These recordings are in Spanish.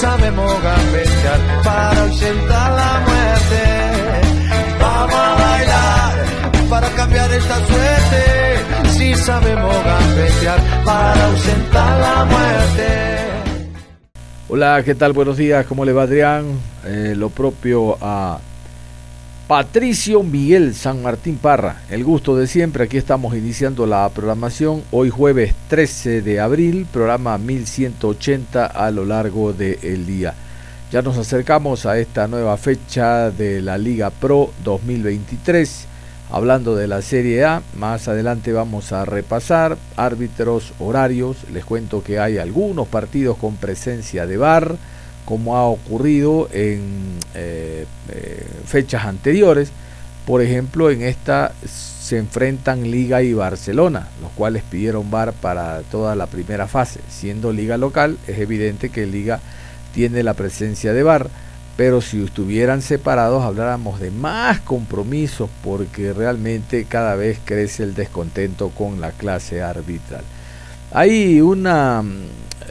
Sabemos gambetear para ausentar la muerte. Vamos a bailar para cambiar esta suerte. Si sabemos gambetear para ausentar la muerte. Hola, ¿qué tal? Buenos días, ¿cómo le va Adrián? Eh, lo propio a Patricio Miguel San Martín Parra, el gusto de siempre, aquí estamos iniciando la programación, hoy jueves 13 de abril, programa 1180 a lo largo del día. Ya nos acercamos a esta nueva fecha de la Liga Pro 2023, hablando de la Serie A, más adelante vamos a repasar árbitros, horarios, les cuento que hay algunos partidos con presencia de VAR, como ha ocurrido en eh, eh, fechas anteriores. Por ejemplo, en esta se enfrentan Liga y Barcelona, los cuales pidieron VAR para toda la primera fase. Siendo Liga local, es evidente que Liga tiene la presencia de VAR, pero si estuvieran separados habláramos de más compromisos porque realmente cada vez crece el descontento con la clase arbitral. Hay una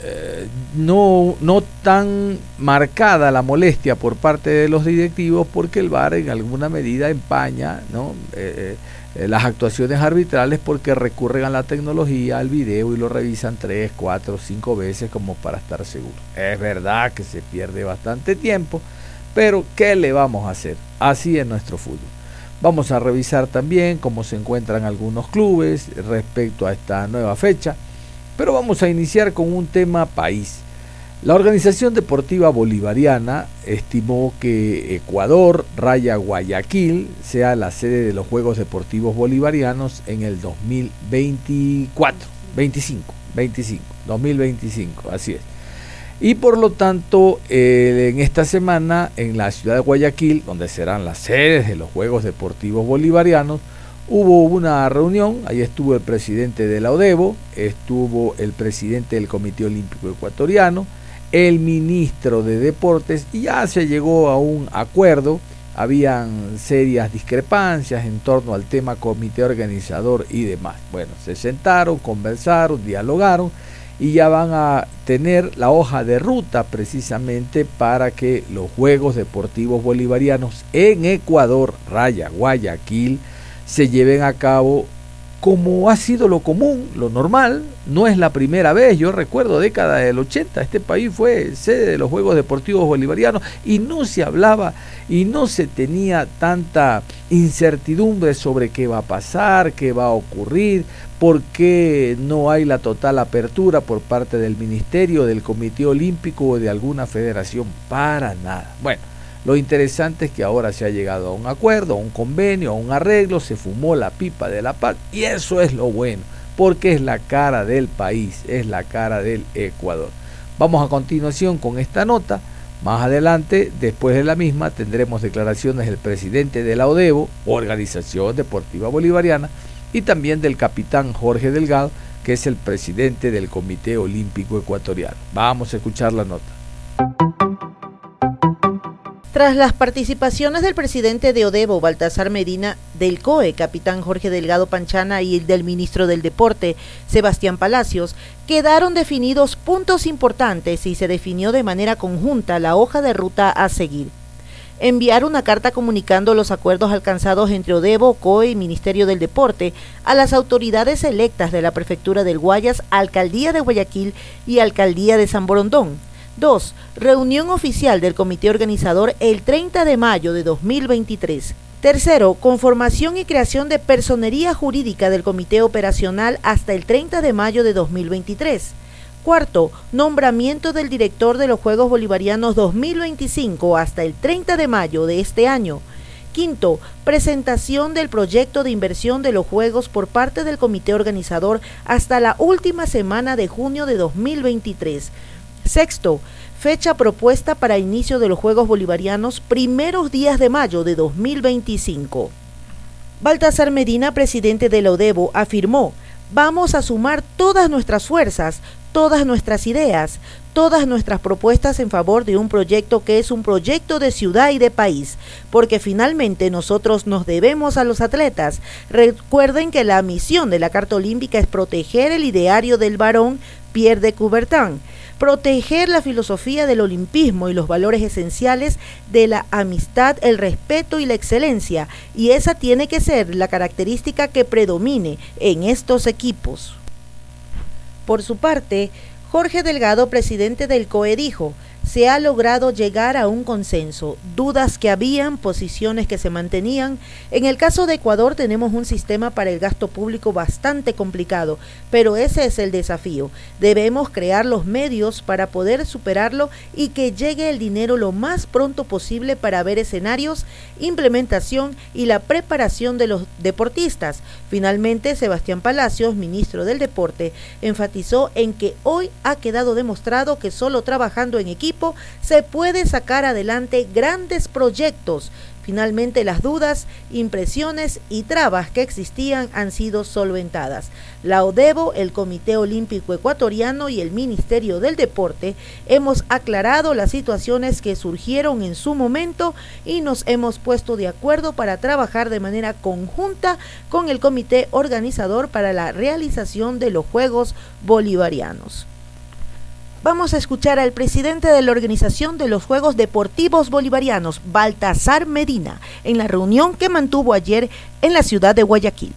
eh, no, no tan marcada la molestia por parte de los directivos porque el VAR en alguna medida empaña ¿no? Eh, eh, las actuaciones arbitrales porque recurren a la tecnología, al video y lo revisan tres, cuatro, cinco veces como para estar seguros. Es verdad que se pierde bastante tiempo, pero ¿qué le vamos a hacer? Así es nuestro fútbol. Vamos a revisar también cómo se encuentran algunos clubes respecto a esta nueva fecha pero vamos a iniciar con un tema país. La Organización Deportiva Bolivariana estimó que Ecuador, Raya Guayaquil, sea la sede de los Juegos Deportivos Bolivarianos en el 2024, 25, 25, 2025, así es. Y por lo tanto, eh, en esta semana, en la ciudad de Guayaquil, donde serán las sedes de los Juegos Deportivos Bolivarianos, Hubo una reunión, ahí estuvo el presidente de la ODEBO, estuvo el presidente del Comité Olímpico Ecuatoriano, el ministro de Deportes y ya se llegó a un acuerdo. Habían serias discrepancias en torno al tema comité organizador y demás. Bueno, se sentaron, conversaron, dialogaron y ya van a tener la hoja de ruta precisamente para que los Juegos Deportivos Bolivarianos en Ecuador, Raya, Guayaquil, se lleven a cabo como ha sido lo común, lo normal, no es la primera vez, yo recuerdo década del 80, este país fue sede de los Juegos Deportivos Bolivarianos y no se hablaba y no se tenía tanta incertidumbre sobre qué va a pasar, qué va a ocurrir, por qué no hay la total apertura por parte del Ministerio, del Comité Olímpico o de alguna federación, para nada. Bueno, lo interesante es que ahora se ha llegado a un acuerdo, a un convenio, a un arreglo, se fumó la pipa de la paz y eso es lo bueno, porque es la cara del país, es la cara del Ecuador. Vamos a continuación con esta nota. Más adelante, después de la misma, tendremos declaraciones del presidente de la ODEBO, Organización Deportiva Bolivariana, y también del capitán Jorge Delgado, que es el presidente del Comité Olímpico Ecuatoriano. Vamos a escuchar la nota. Tras las participaciones del presidente de Odebo, Baltasar Medina, del COE, capitán Jorge Delgado Panchana y el del ministro del Deporte, Sebastián Palacios, quedaron definidos puntos importantes y se definió de manera conjunta la hoja de ruta a seguir. Enviar una carta comunicando los acuerdos alcanzados entre Odebo, COE y Ministerio del Deporte a las autoridades electas de la Prefectura del Guayas, Alcaldía de Guayaquil y Alcaldía de San Borondón 2. Reunión oficial del comité organizador el 30 de mayo de 2023. Tercero, conformación y creación de personería jurídica del comité operacional hasta el 30 de mayo de 2023. Cuarto, nombramiento del director de los Juegos Bolivarianos 2025 hasta el 30 de mayo de este año. Quinto, presentación del proyecto de inversión de los Juegos por parte del comité organizador hasta la última semana de junio de 2023. Sexto, fecha propuesta para inicio de los Juegos Bolivarianos primeros días de mayo de 2025. Baltasar Medina, presidente de la ODEBO, afirmó, vamos a sumar todas nuestras fuerzas, todas nuestras ideas, todas nuestras propuestas en favor de un proyecto que es un proyecto de ciudad y de país, porque finalmente nosotros nos debemos a los atletas. Recuerden que la misión de la Carta Olímpica es proteger el ideario del varón Pierre de Coubertin, proteger la filosofía del olimpismo y los valores esenciales de la amistad, el respeto y la excelencia, y esa tiene que ser la característica que predomine en estos equipos. Por su parte, Jorge Delgado, presidente del COE, dijo, se ha logrado llegar a un consenso. Dudas que habían, posiciones que se mantenían. En el caso de Ecuador tenemos un sistema para el gasto público bastante complicado, pero ese es el desafío. Debemos crear los medios para poder superarlo y que llegue el dinero lo más pronto posible para ver escenarios, implementación y la preparación de los deportistas. Finalmente, Sebastián Palacios, ministro del Deporte, enfatizó en que hoy ha quedado demostrado que solo trabajando en equipo se puede sacar adelante grandes proyectos. Finalmente las dudas, impresiones y trabas que existían han sido solventadas. La ODEBO, el Comité Olímpico Ecuatoriano y el Ministerio del Deporte hemos aclarado las situaciones que surgieron en su momento y nos hemos puesto de acuerdo para trabajar de manera conjunta con el comité organizador para la realización de los Juegos Bolivarianos. Vamos a escuchar al presidente de la Organización de los Juegos Deportivos Bolivarianos, Baltasar Medina, en la reunión que mantuvo ayer en la ciudad de Guayaquil.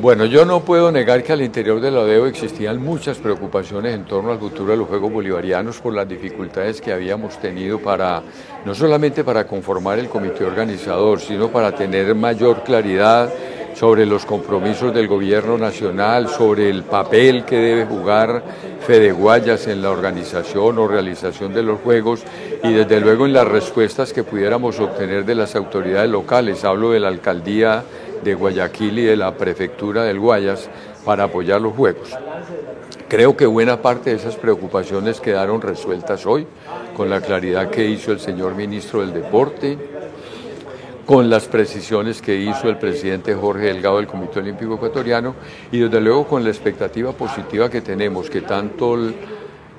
Bueno, yo no puedo negar que al interior de la ODEO existían muchas preocupaciones en torno al futuro de los Juegos Bolivarianos por las dificultades que habíamos tenido para, no solamente para conformar el comité organizador, sino para tener mayor claridad sobre los compromisos del gobierno nacional, sobre el papel que debe jugar Fede Guayas en la organización o realización de los Juegos y desde luego en las respuestas que pudiéramos obtener de las autoridades locales. Hablo de la alcaldía de Guayaquil y de la prefectura del Guayas para apoyar los Juegos. Creo que buena parte de esas preocupaciones quedaron resueltas hoy con la claridad que hizo el señor ministro del Deporte, con las precisiones que hizo el presidente Jorge Delgado del Comité Olímpico Ecuatoriano y desde luego con la expectativa positiva que tenemos, que tanto el,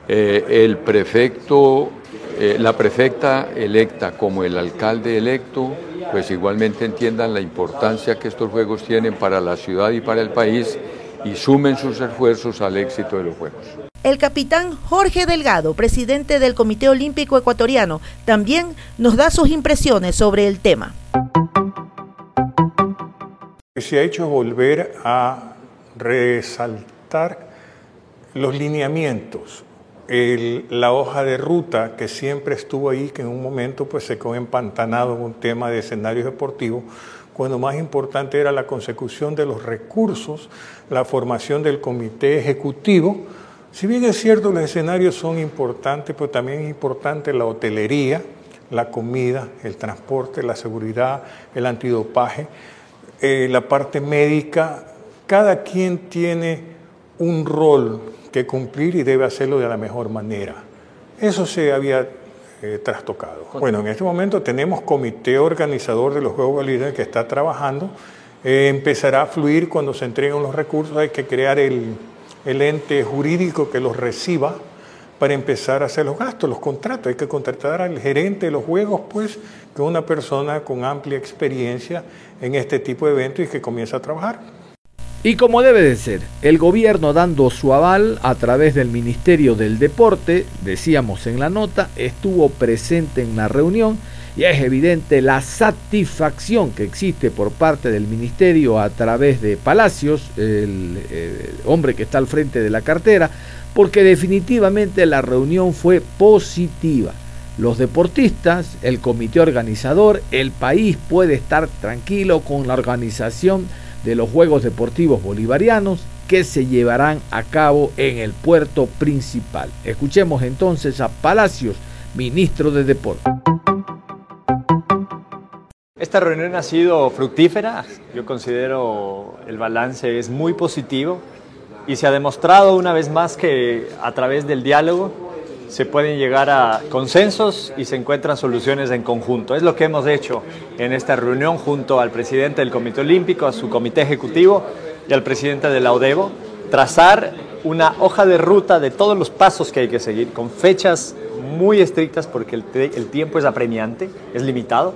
eh, prefecto, eh, la prefecta electa como el alcalde electo, pues igualmente entiendan la importancia que estos Juegos tienen para la ciudad y para el país y sumen sus esfuerzos al éxito de los Juegos. El capitán Jorge Delgado, presidente del Comité Olímpico Ecuatoriano, también nos da sus impresiones sobre el tema. Se ha hecho volver a resaltar los lineamientos, la hoja de ruta que siempre estuvo ahí, que en un momento pues se quedó empantanado en un tema de escenarios deportivos, cuando más importante era la consecución de los recursos, la formación del comité ejecutivo. Si bien es cierto los escenarios son importantes, pero también es importante la hotelería, la comida, el transporte, la seguridad, el antidopaje, eh, la parte médica. Cada quien tiene un rol que cumplir y debe hacerlo de la mejor manera. Eso se había eh, trastocado. Bueno, en este momento tenemos comité organizador de los Juegos Bolivarianos que está trabajando. Eh, empezará a fluir cuando se entreguen los recursos. Hay que crear el, el ente jurídico que los reciba para empezar a hacer los gastos, los contratos. Hay que contratar al gerente de los juegos, pues, que es una persona con amplia experiencia en este tipo de eventos y que comienza a trabajar. Y como debe de ser, el gobierno dando su aval a través del Ministerio del Deporte, decíamos en la nota, estuvo presente en la reunión y es evidente la satisfacción que existe por parte del Ministerio a través de Palacios, el, el hombre que está al frente de la cartera, porque definitivamente la reunión fue positiva. Los deportistas, el comité organizador, el país puede estar tranquilo con la organización de los Juegos Deportivos Bolivarianos que se llevarán a cabo en el puerto principal. Escuchemos entonces a Palacios, ministro de Deportes. Esta reunión ha sido fructífera, yo considero el balance es muy positivo y se ha demostrado una vez más que a través del diálogo se pueden llegar a consensos y se encuentran soluciones en conjunto. Es lo que hemos hecho en esta reunión junto al presidente del Comité Olímpico, a su comité ejecutivo y al presidente de la trazar una hoja de ruta de todos los pasos que hay que seguir, con fechas muy estrictas porque el tiempo es apremiante, es limitado,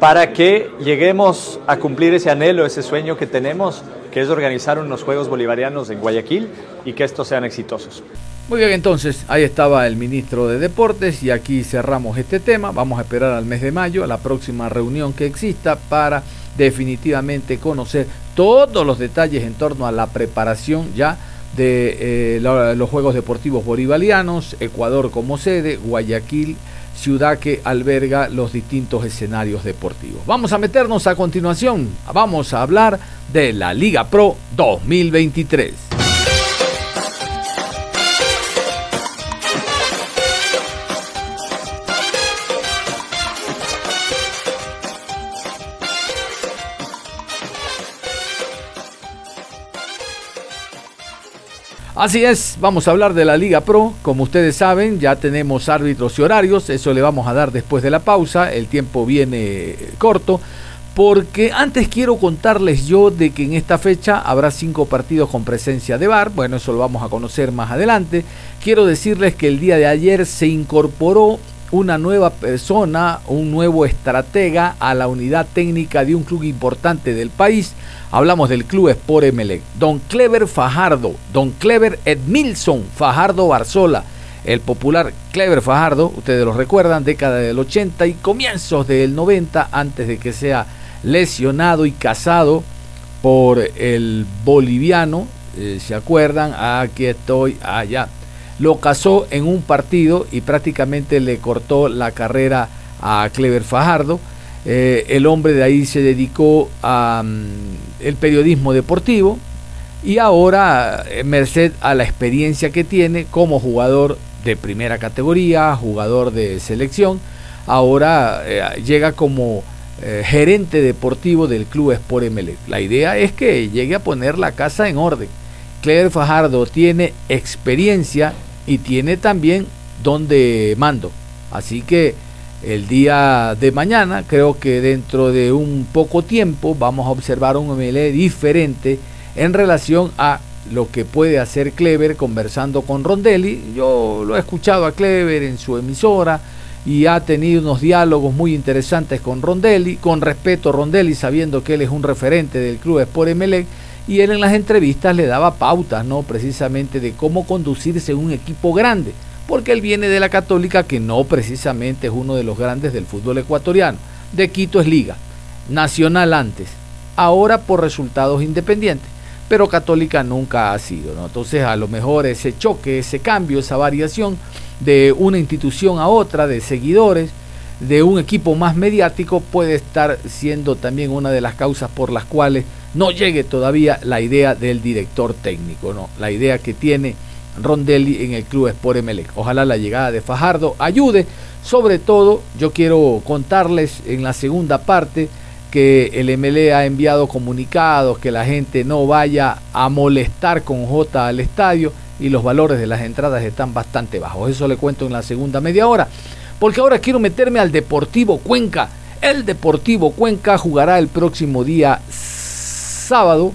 para que lleguemos a cumplir ese anhelo, ese sueño que tenemos, que es organizar unos Juegos Bolivarianos en Guayaquil y que estos sean exitosos. Muy bien, entonces ahí estaba el ministro de Deportes y aquí cerramos este tema. Vamos a esperar al mes de mayo, a la próxima reunión que exista para definitivamente conocer todos los detalles en torno a la preparación ya de eh, los Juegos Deportivos Bolivarianos, Ecuador como sede, Guayaquil ciudad que alberga los distintos escenarios deportivos. Vamos a meternos a continuación, vamos a hablar de la Liga Pro 2023. Así es, vamos a hablar de la Liga Pro. Como ustedes saben, ya tenemos árbitros y horarios. Eso le vamos a dar después de la pausa. El tiempo viene corto. Porque antes quiero contarles yo de que en esta fecha habrá cinco partidos con presencia de VAR. Bueno, eso lo vamos a conocer más adelante. Quiero decirles que el día de ayer se incorporó una nueva persona, un nuevo estratega a la unidad técnica de un club importante del país. Hablamos del club Sport Emelec. Don Clever Fajardo, Don Clever Edmilson Fajardo Barzola. El popular Clever Fajardo, ustedes lo recuerdan, década del 80 y comienzos del 90, antes de que sea lesionado y casado por el boliviano. Eh, ¿Se acuerdan? Aquí estoy, allá lo casó en un partido y prácticamente le cortó la carrera a Clever Fajardo. Eh, el hombre de ahí se dedicó a mm, periodismo deportivo y ahora, eh, merced a la experiencia que tiene como jugador de primera categoría, jugador de selección, ahora eh, llega como gerente deportivo del club Sport Emelec. La idea es que llegue a poner la casa en orden. Clever Fajardo tiene experiencia y tiene también donde mando. Así que el día de mañana, creo que dentro de un poco tiempo, vamos a observar un MLE diferente en relación a lo que puede hacer Clever conversando con Rondelli. Yo lo he escuchado a Clever en su emisora y ha tenido unos diálogos muy interesantes con Rondelli, con respeto a Rondelli, sabiendo que él es un referente del club Sport Emelec y él en las entrevistas le daba pautas, ¿no? Precisamente de cómo conducirse un equipo grande, porque él viene de la Católica, que no precisamente es uno de los grandes del fútbol ecuatoriano. De Quito es liga, Nacional antes, ahora por resultados independientes, pero Católica nunca ha sido, ¿no? Entonces a lo mejor ese choque, ese cambio, esa variación de una institución a otra, de seguidores, de un equipo más mediático puede estar siendo también una de las causas por las cuales no llegue todavía la idea del director técnico, no, la idea que tiene Rondelli en el club Sport Emelec. Ojalá la llegada de Fajardo ayude. Sobre todo, yo quiero contarles en la segunda parte que el MLE ha enviado comunicados, que la gente no vaya a molestar con J al estadio y los valores de las entradas están bastante bajos. Eso le cuento en la segunda media hora porque ahora quiero meterme al Deportivo Cuenca. El Deportivo Cuenca jugará el próximo día sábado,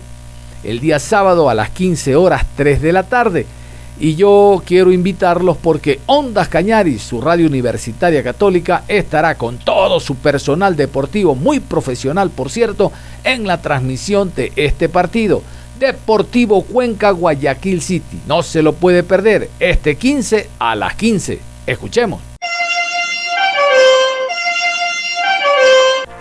el día sábado a las 15 horas 3 de la tarde. Y yo quiero invitarlos porque Ondas Cañaris, su radio universitaria católica, estará con todo su personal deportivo, muy profesional por cierto, en la transmisión de este partido. Deportivo Cuenca Guayaquil City. No se lo puede perder este 15 a las 15. Escuchemos.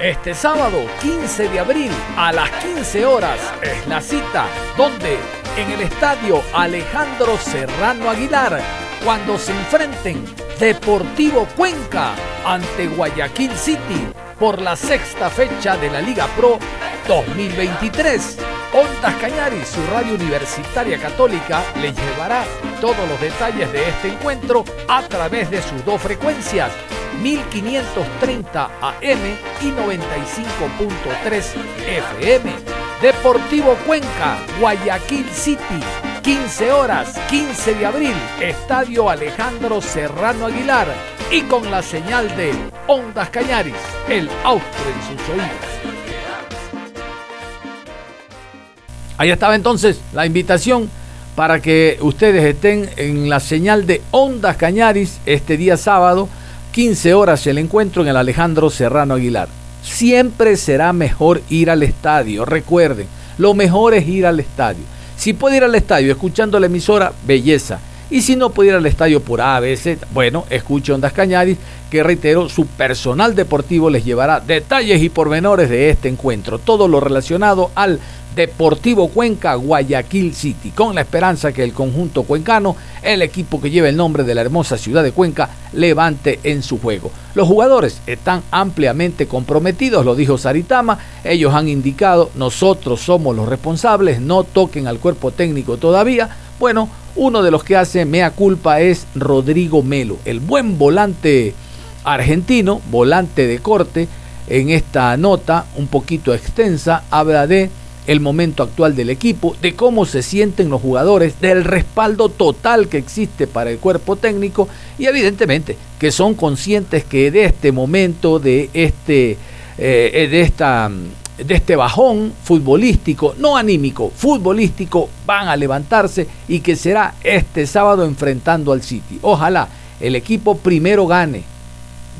Este sábado 15 de abril a las 15 horas es la cita donde en el estadio Alejandro Serrano Aguilar cuando se enfrenten Deportivo Cuenca ante Guayaquil City por la sexta fecha de la Liga Pro 2023. Ondas Cañaris, su radio universitaria católica, le llevará todos los detalles de este encuentro a través de sus dos frecuencias, 1530 AM y 95.3 FM. Deportivo Cuenca, Guayaquil City, 15 horas, 15 de abril, Estadio Alejandro Serrano Aguilar y con la señal de Ondas Cañaris, el austro en sus oídos. Ahí estaba entonces la invitación para que ustedes estén en la señal de Ondas Cañaris este día sábado, 15 horas el encuentro en el Alejandro Serrano Aguilar. Siempre será mejor ir al estadio, recuerden, lo mejor es ir al estadio. Si puede ir al estadio escuchando la emisora, belleza. Y si no puede ir al estadio por ABC, bueno, escuche Ondas Cañaris, que reitero, su personal deportivo les llevará detalles y pormenores de este encuentro. Todo lo relacionado al Deportivo Cuenca Guayaquil City, con la esperanza que el conjunto cuencano, el equipo que lleva el nombre de la hermosa ciudad de Cuenca, levante en su juego. Los jugadores están ampliamente comprometidos, lo dijo Saritama, ellos han indicado, nosotros somos los responsables, no toquen al cuerpo técnico todavía. Bueno, uno de los que hace mea culpa es Rodrigo Melo, el buen volante argentino, volante de corte, en esta nota un poquito extensa, habla de el momento actual del equipo, de cómo se sienten los jugadores, del respaldo total que existe para el cuerpo técnico y evidentemente que son conscientes que de este momento, de este, eh, de esta de este bajón futbolístico, no anímico, futbolístico, van a levantarse y que será este sábado enfrentando al City. Ojalá el equipo primero gane,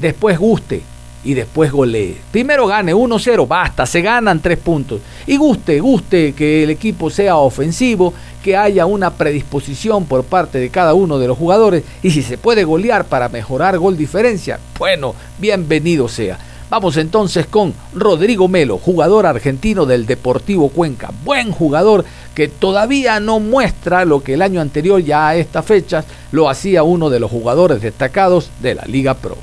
después guste, y después golee. Primero gane 1-0, basta, se ganan tres puntos. Y guste, guste que el equipo sea ofensivo, que haya una predisposición por parte de cada uno de los jugadores y si se puede golear para mejorar gol diferencia, bueno, bienvenido sea. Vamos entonces con Rodrigo Melo, jugador argentino del Deportivo Cuenca. Buen jugador que todavía no muestra lo que el año anterior ya a estas fechas lo hacía uno de los jugadores destacados de la Liga Pro.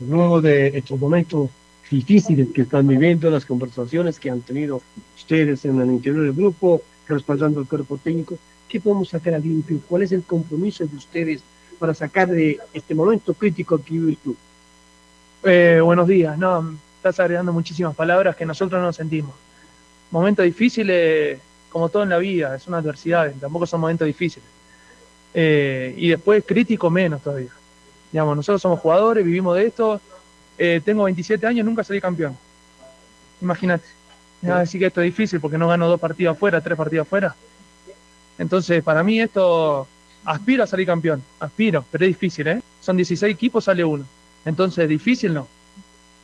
Luego de estos momentos difíciles que están viviendo, las conversaciones que han tenido ustedes en el interior del grupo, respaldando el cuerpo técnico, ¿qué podemos sacar a limpio? ¿Cuál es el compromiso de ustedes para sacar de este momento crítico que vive el club? Eh, buenos días, no, estás agregando muchísimas palabras que nosotros no sentimos. Momentos difíciles, como todo en la vida, es una adversidad, tampoco son momentos difíciles. Eh, y después crítico menos todavía. Digamos, nosotros somos jugadores, vivimos de esto. Eh, tengo 27 años, nunca salí campeón. Imagínate. Me vas a decir que esto es difícil porque no gano dos partidos afuera, tres partidos afuera. Entonces, para mí esto aspiro a salir campeón. Aspiro, pero es difícil, ¿eh? Son 16 equipos, sale uno. Entonces, difícil no.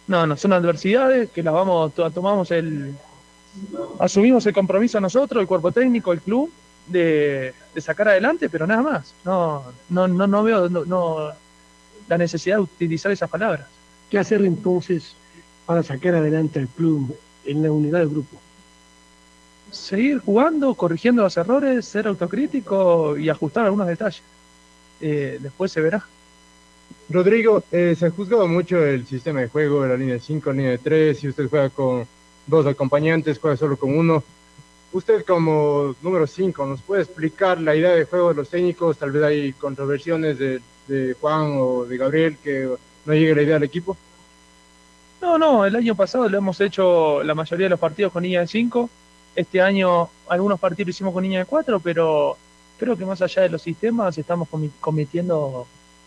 No, no, son adversidades que las vamos, tomamos el. Asumimos el compromiso nosotros, el cuerpo técnico, el club, de, sacar adelante, pero nada más. No, no, no, no veo, no, la necesidad de utilizar esas palabras. ¿Qué hacer entonces para sacar adelante al club en la unidad del grupo? Seguir jugando, corrigiendo los errores, ser autocrítico y ajustar algunos detalles. Eh, después se verá. Rodrigo, eh, se ha juzgado mucho el sistema de juego, la línea de 5, la línea de 3, si usted juega con dos acompañantes, juega solo con uno. Usted como número 5, ¿nos puede explicar la idea de juego de los técnicos? Tal vez hay controversiones de de Juan o de Gabriel que no llegue la idea al equipo? No, no, el año pasado lo hemos hecho la mayoría de los partidos con niña de 5. Este año algunos partidos lo hicimos con niña de 4, pero creo que más allá de los sistemas estamos cometiendo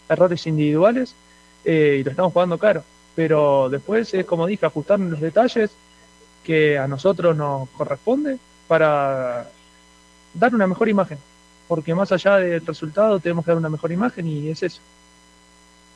errores individuales eh, y lo estamos jugando caro. Pero después es como dije, ajustar los detalles que a nosotros nos corresponde para dar una mejor imagen porque más allá del resultado tenemos que dar una mejor imagen y es eso.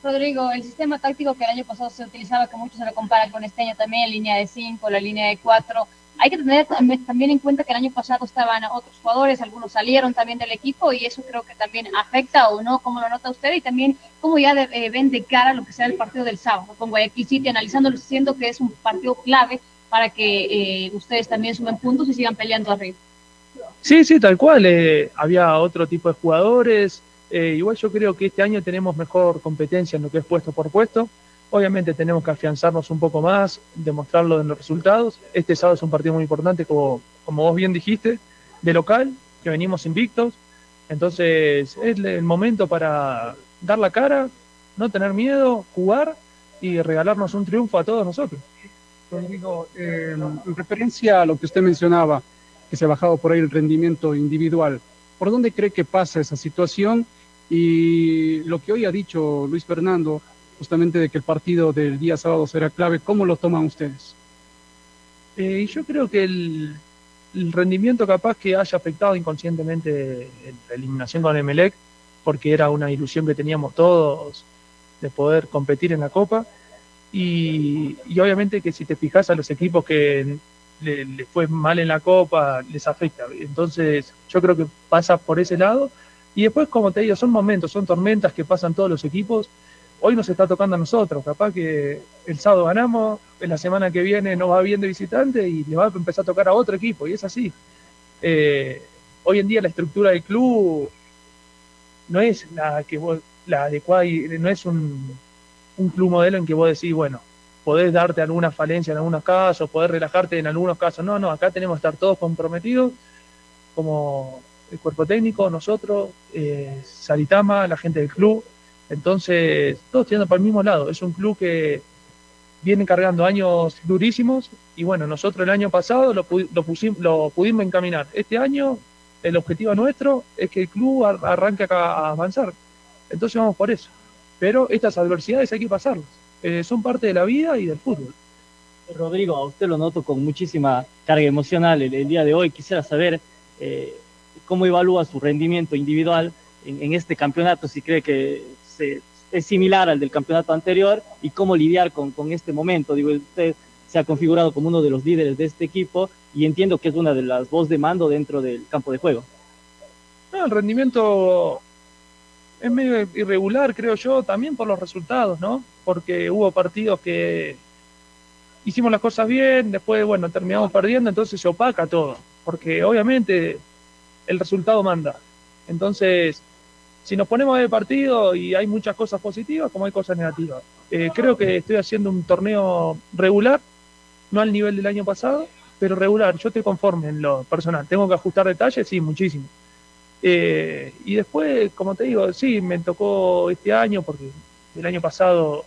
Rodrigo, el sistema táctico que el año pasado se utilizaba, que muchos se lo comparan con este año también, línea de 5, la línea de 4, hay que tener también en cuenta que el año pasado estaban otros jugadores, algunos salieron también del equipo y eso creo que también afecta o no, cómo lo nota usted y también cómo ya eh, ven de cara lo que sea el partido del sábado con Guayaquil City, analizándolo, siendo que es un partido clave para que eh, ustedes también sumen puntos y sigan peleando arriba. Sí, sí, tal cual. Eh, había otro tipo de jugadores. Eh, igual yo creo que este año tenemos mejor competencia en lo que es puesto por puesto. Obviamente tenemos que afianzarnos un poco más, demostrarlo en los resultados. Este sábado es un partido muy importante, como, como vos bien dijiste, de local, que venimos invictos. Entonces es el momento para dar la cara, no tener miedo, jugar y regalarnos un triunfo a todos nosotros. Rodrigo, eh, en referencia a lo que usted mencionaba, que se ha bajado por ahí el rendimiento individual, ¿por dónde cree que pasa esa situación? Y lo que hoy ha dicho Luis Fernando, justamente de que el partido del día sábado será clave, ¿cómo lo toman ustedes? Eh, yo creo que el, rendimiento capaz que haya afectado inconscientemente la eliminación con Emelec, porque era una ilusión que teníamos todos de poder competir en la Copa. Y, y obviamente que si te fijas a los equipos que le, le, fue mal en la Copa, les afecta. Entonces yo creo que pasa por ese lado. Y después, como te digo, son momentos, son tormentas que pasan todos los equipos. Hoy nos está tocando a nosotros, capaz que el sábado ganamos, en la semana que viene nos va bien de visitante y le va a empezar a tocar a otro equipo, y es así. Eh, hoy en día la estructura del club no es la que vos, la adecuada y no es un, un club modelo en que vos decís, bueno, podés darte alguna falencia en algunos casos, podés relajarte en algunos casos. No, no, acá tenemos que estar todos comprometidos, como el cuerpo técnico, nosotros, eh, Saritama, la gente del club. Entonces, todos tirando para el mismo lado. Es un club que viene cargando años durísimos y bueno, nosotros el año pasado lo, lo, pusimos, lo pudimos encaminar. Este año el objetivo nuestro es que el club arranque a avanzar. Entonces vamos por eso. Pero estas adversidades hay que pasarlas. Eh, son parte de la vida y del fútbol. Rodrigo, a usted lo noto con muchísima carga emocional el, el día de hoy. Quisiera saber eh, cómo evalúa su rendimiento individual en, en este campeonato, si cree que se, es similar al del campeonato anterior y cómo lidiar con, con este momento. Digo, usted se ha configurado como uno de los líderes de este equipo y entiendo que es una de las voz de mando dentro del campo de juego. No, el rendimiento es medio irregular, creo yo, también por los resultados, ¿no? Porque hubo partidos que hicimos las cosas bien, después, bueno, terminamos perdiendo, entonces se opaca todo, porque obviamente el resultado manda. Entonces, si nos ponemos de partido y hay muchas cosas positivas, como hay cosas negativas. Eh, creo que estoy haciendo un torneo regular, no al nivel del año pasado, pero regular. Yo estoy conforme en lo personal. ¿Tengo que ajustar detalles? Sí, muchísimo. Eh, y después, como te digo, sí, me tocó este año, porque el año pasado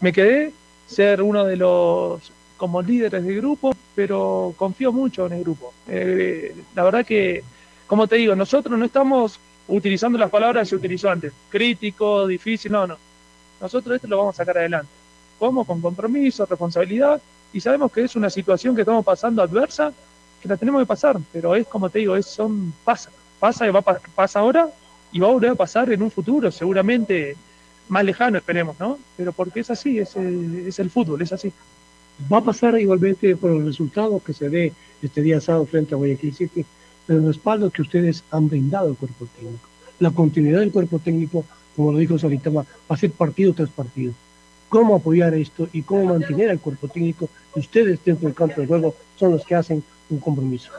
me quedé, ser uno de los como líderes del grupo, pero confío mucho en el grupo. Eh, la verdad que, como te digo, nosotros no estamos utilizando las palabras que se utilizó antes, crítico, difícil, no, no. Nosotros esto lo vamos a sacar adelante. ¿Cómo? Con compromiso, responsabilidad, y sabemos que es una situación que estamos pasando adversa, que la tenemos que pasar, pero es como te digo, es, son pasa, pasa y va pasa ahora y va a volver a pasar en un futuro, seguramente más lejano, esperemos, ¿no? Pero porque es así, es el, es el fútbol, es así. Va a pasar igualmente por los resultados que se dé este día sábado frente a Guayaquil City, el respaldo que ustedes han brindado al cuerpo técnico. La continuidad del cuerpo técnico, como lo dijo Salitama, va a ser partido tras partido. Cómo apoyar esto y cómo mantener al cuerpo técnico, ustedes dentro del campo de juego son los que hacen un compromiso.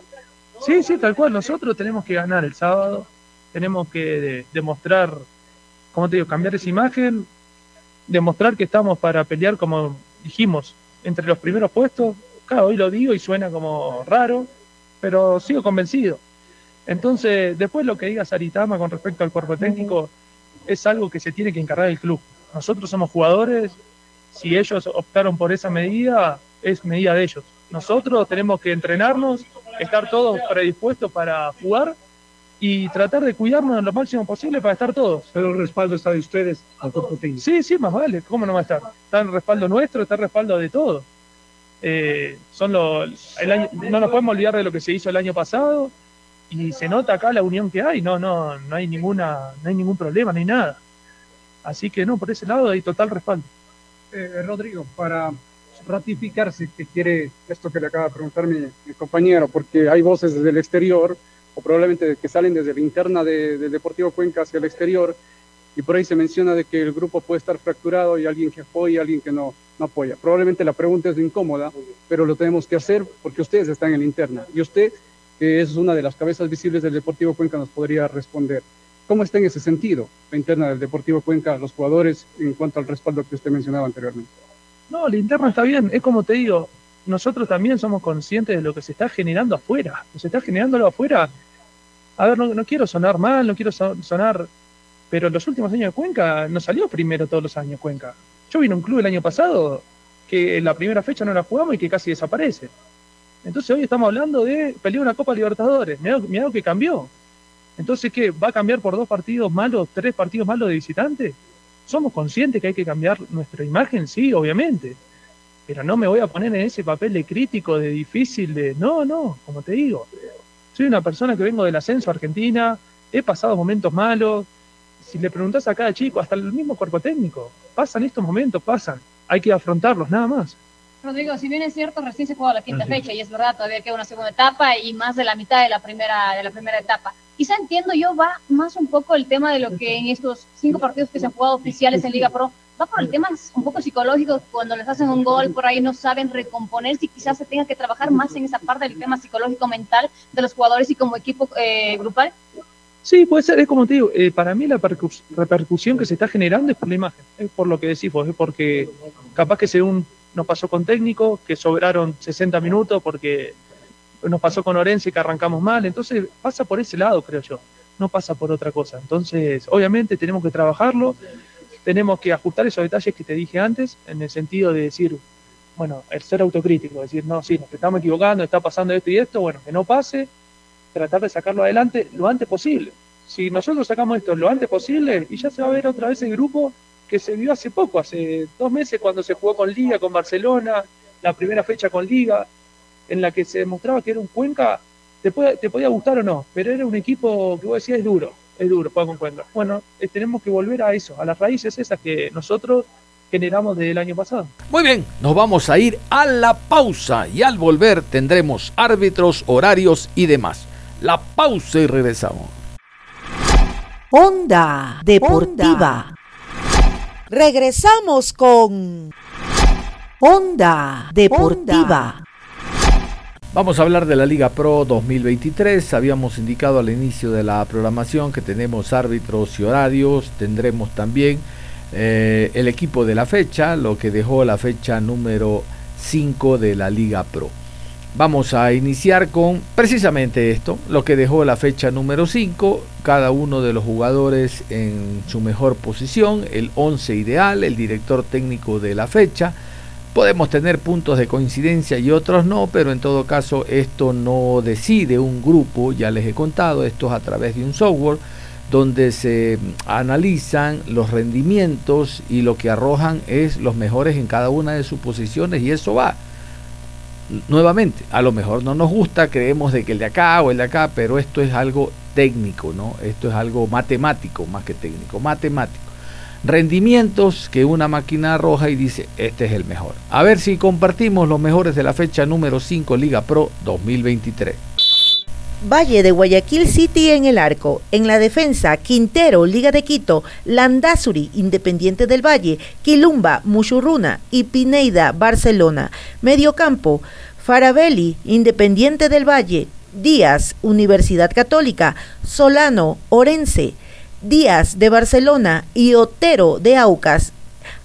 Sí, sí, tal cual. Nosotros tenemos que ganar el sábado, tenemos que de, demostrar, como te digo, cambiar esa imagen, demostrar que estamos para pelear, como dijimos, entre los primeros puestos. Claro, hoy lo digo y suena como raro, pero sigo convencido. Entonces, después lo que diga Saritama con respecto al cuerpo técnico es algo que se tiene que encargar el club. Nosotros somos jugadores, si ellos optaron por esa medida, es medida de ellos. Nosotros tenemos que entrenarnos, estar todos predispuestos para jugar y tratar de cuidarnos lo máximo posible para estar todos. Pero el respaldo está de ustedes al cuerpo técnico. Sí, sí, más vale. ¿Cómo no va a estar? Está el respaldo nuestro, está el respaldo de todos. Eh, son los, el año, no nos podemos olvidar de lo que se hizo el año pasado y se nota acá la unión que hay. No, no, no hay ninguna, no hay ningún problema, no hay nada. Así que no, por ese lado hay total respaldo. Eh, Rodrigo, para ratificar si que quiere esto que le acaba de preguntar mi, mi, compañero, porque hay voces desde el exterior, o probablemente que salen desde la interna de, de, Deportivo Cuenca hacia el exterior, y por ahí se menciona de que el grupo puede estar fracturado y alguien que apoya y alguien que no, no apoya. Probablemente la pregunta es incómoda, pero lo tenemos que hacer porque ustedes están en la interna, y usted, que es una de las cabezas visibles del Deportivo Cuenca, nos podría responder. ¿Cómo está en ese sentido la interna del Deportivo Cuenca, los jugadores, en cuanto al respaldo que usted mencionaba anteriormente? No, la interna está bien, es como te digo, nosotros también somos conscientes de lo que se está generando afuera, se está generando afuera. A ver, no, quiero sonar mal, no quiero sonar, pero en los últimos años de Cuenca no salió primero todos los años Cuenca. Yo vine a un club el año pasado que en la primera fecha no la jugamos y que casi desaparece. Entonces hoy estamos hablando de pelear una Copa Libertadores. Mira, lo que cambió. Entonces, ¿qué? ¿Va a cambiar por dos partidos malos, tres partidos malos de visitante? ¿Somos conscientes que hay que cambiar nuestra imagen? Sí, obviamente. Pero no me voy a poner en ese papel de crítico, de difícil, de... No, no, como te digo. Soy una persona que vengo del ascenso a Argentina, he pasado momentos malos. Si le preguntas a cada chico, hasta el mismo cuerpo técnico, pasan estos momentos, pasan. Hay que afrontarlos, nada más. Rodrigo, si bien es cierto, recién se jugó la quinta fecha y es verdad, todavía queda una segunda etapa y más de la mitad de la primera, de la primera etapa. Quizá entiendo yo, va más un poco el tema de lo que en estos cinco partidos que se han jugado oficiales en Liga Pro, va por el tema un poco psicológico, cuando les hacen un gol por ahí no saben recomponerse y quizás se tenga que trabajar más en esa parte del tema psicológico mental de los jugadores y como equipo eh, grupal. Sí, puede ser, es como te digo, eh, para mí la repercusión que se está generando es por la imagen, es por lo que decís vos, es porque capaz que según nos pasó con técnico, que sobraron 60 minutos porque nos pasó con Orense que arrancamos mal, entonces pasa por ese lado, creo yo, no pasa por otra cosa. Entonces, obviamente tenemos que trabajarlo, tenemos que ajustar esos detalles que te dije antes, en el sentido de decir, bueno, el ser autocrítico, decir, no, sí, nos estamos equivocando, está pasando esto y esto, bueno, que no pase, tratar de sacarlo adelante lo antes posible. Si nosotros sacamos esto lo antes posible y ya se va a ver otra vez el grupo que se vio hace poco, hace dos meses cuando se jugó con Liga, con Barcelona, la primera fecha con Liga, en la que se demostraba que era un Cuenca, te, te podía gustar o no, pero era un equipo que vos decías es duro, es duro, juega con Cuenca. Bueno, eh, tenemos que volver a eso, a las raíces esas que nosotros generamos desde el año pasado. Muy bien, nos vamos a ir a la pausa y al volver tendremos árbitros, horarios y demás. La pausa y regresamos. Onda Deportiva. Regresamos con Onda Deportiva. Vamos a hablar de la Liga Pro 2023. Habíamos indicado al inicio de la programación que tenemos árbitros y horarios. Tendremos también eh, el equipo de la fecha, lo que dejó la fecha número 5 de la Liga Pro. Vamos a iniciar con precisamente esto, lo que dejó la fecha número 5, cada uno de los jugadores en su mejor posición, el 11 ideal, el director técnico de la fecha. Podemos tener puntos de coincidencia y otros no, pero en todo caso esto no decide un grupo, ya les he contado, esto es a través de un software donde se analizan los rendimientos y lo que arrojan es los mejores en cada una de sus posiciones y eso va nuevamente, a lo mejor no nos gusta, creemos de que el de acá o el de acá, pero esto es algo técnico, ¿no? Esto es algo matemático más que técnico, matemático. Rendimientos que una máquina arroja y dice, este es el mejor. A ver si compartimos los mejores de la fecha número 5 Liga Pro 2023. Valle de Guayaquil City en el arco. En la defensa, Quintero, Liga de Quito, Landazuri, Independiente del Valle, Quilumba, Muchurruna y Pineida, Barcelona. Mediocampo, Farabelli, Independiente del Valle, Díaz, Universidad Católica, Solano, Orense, Díaz de Barcelona y Otero de Aucas.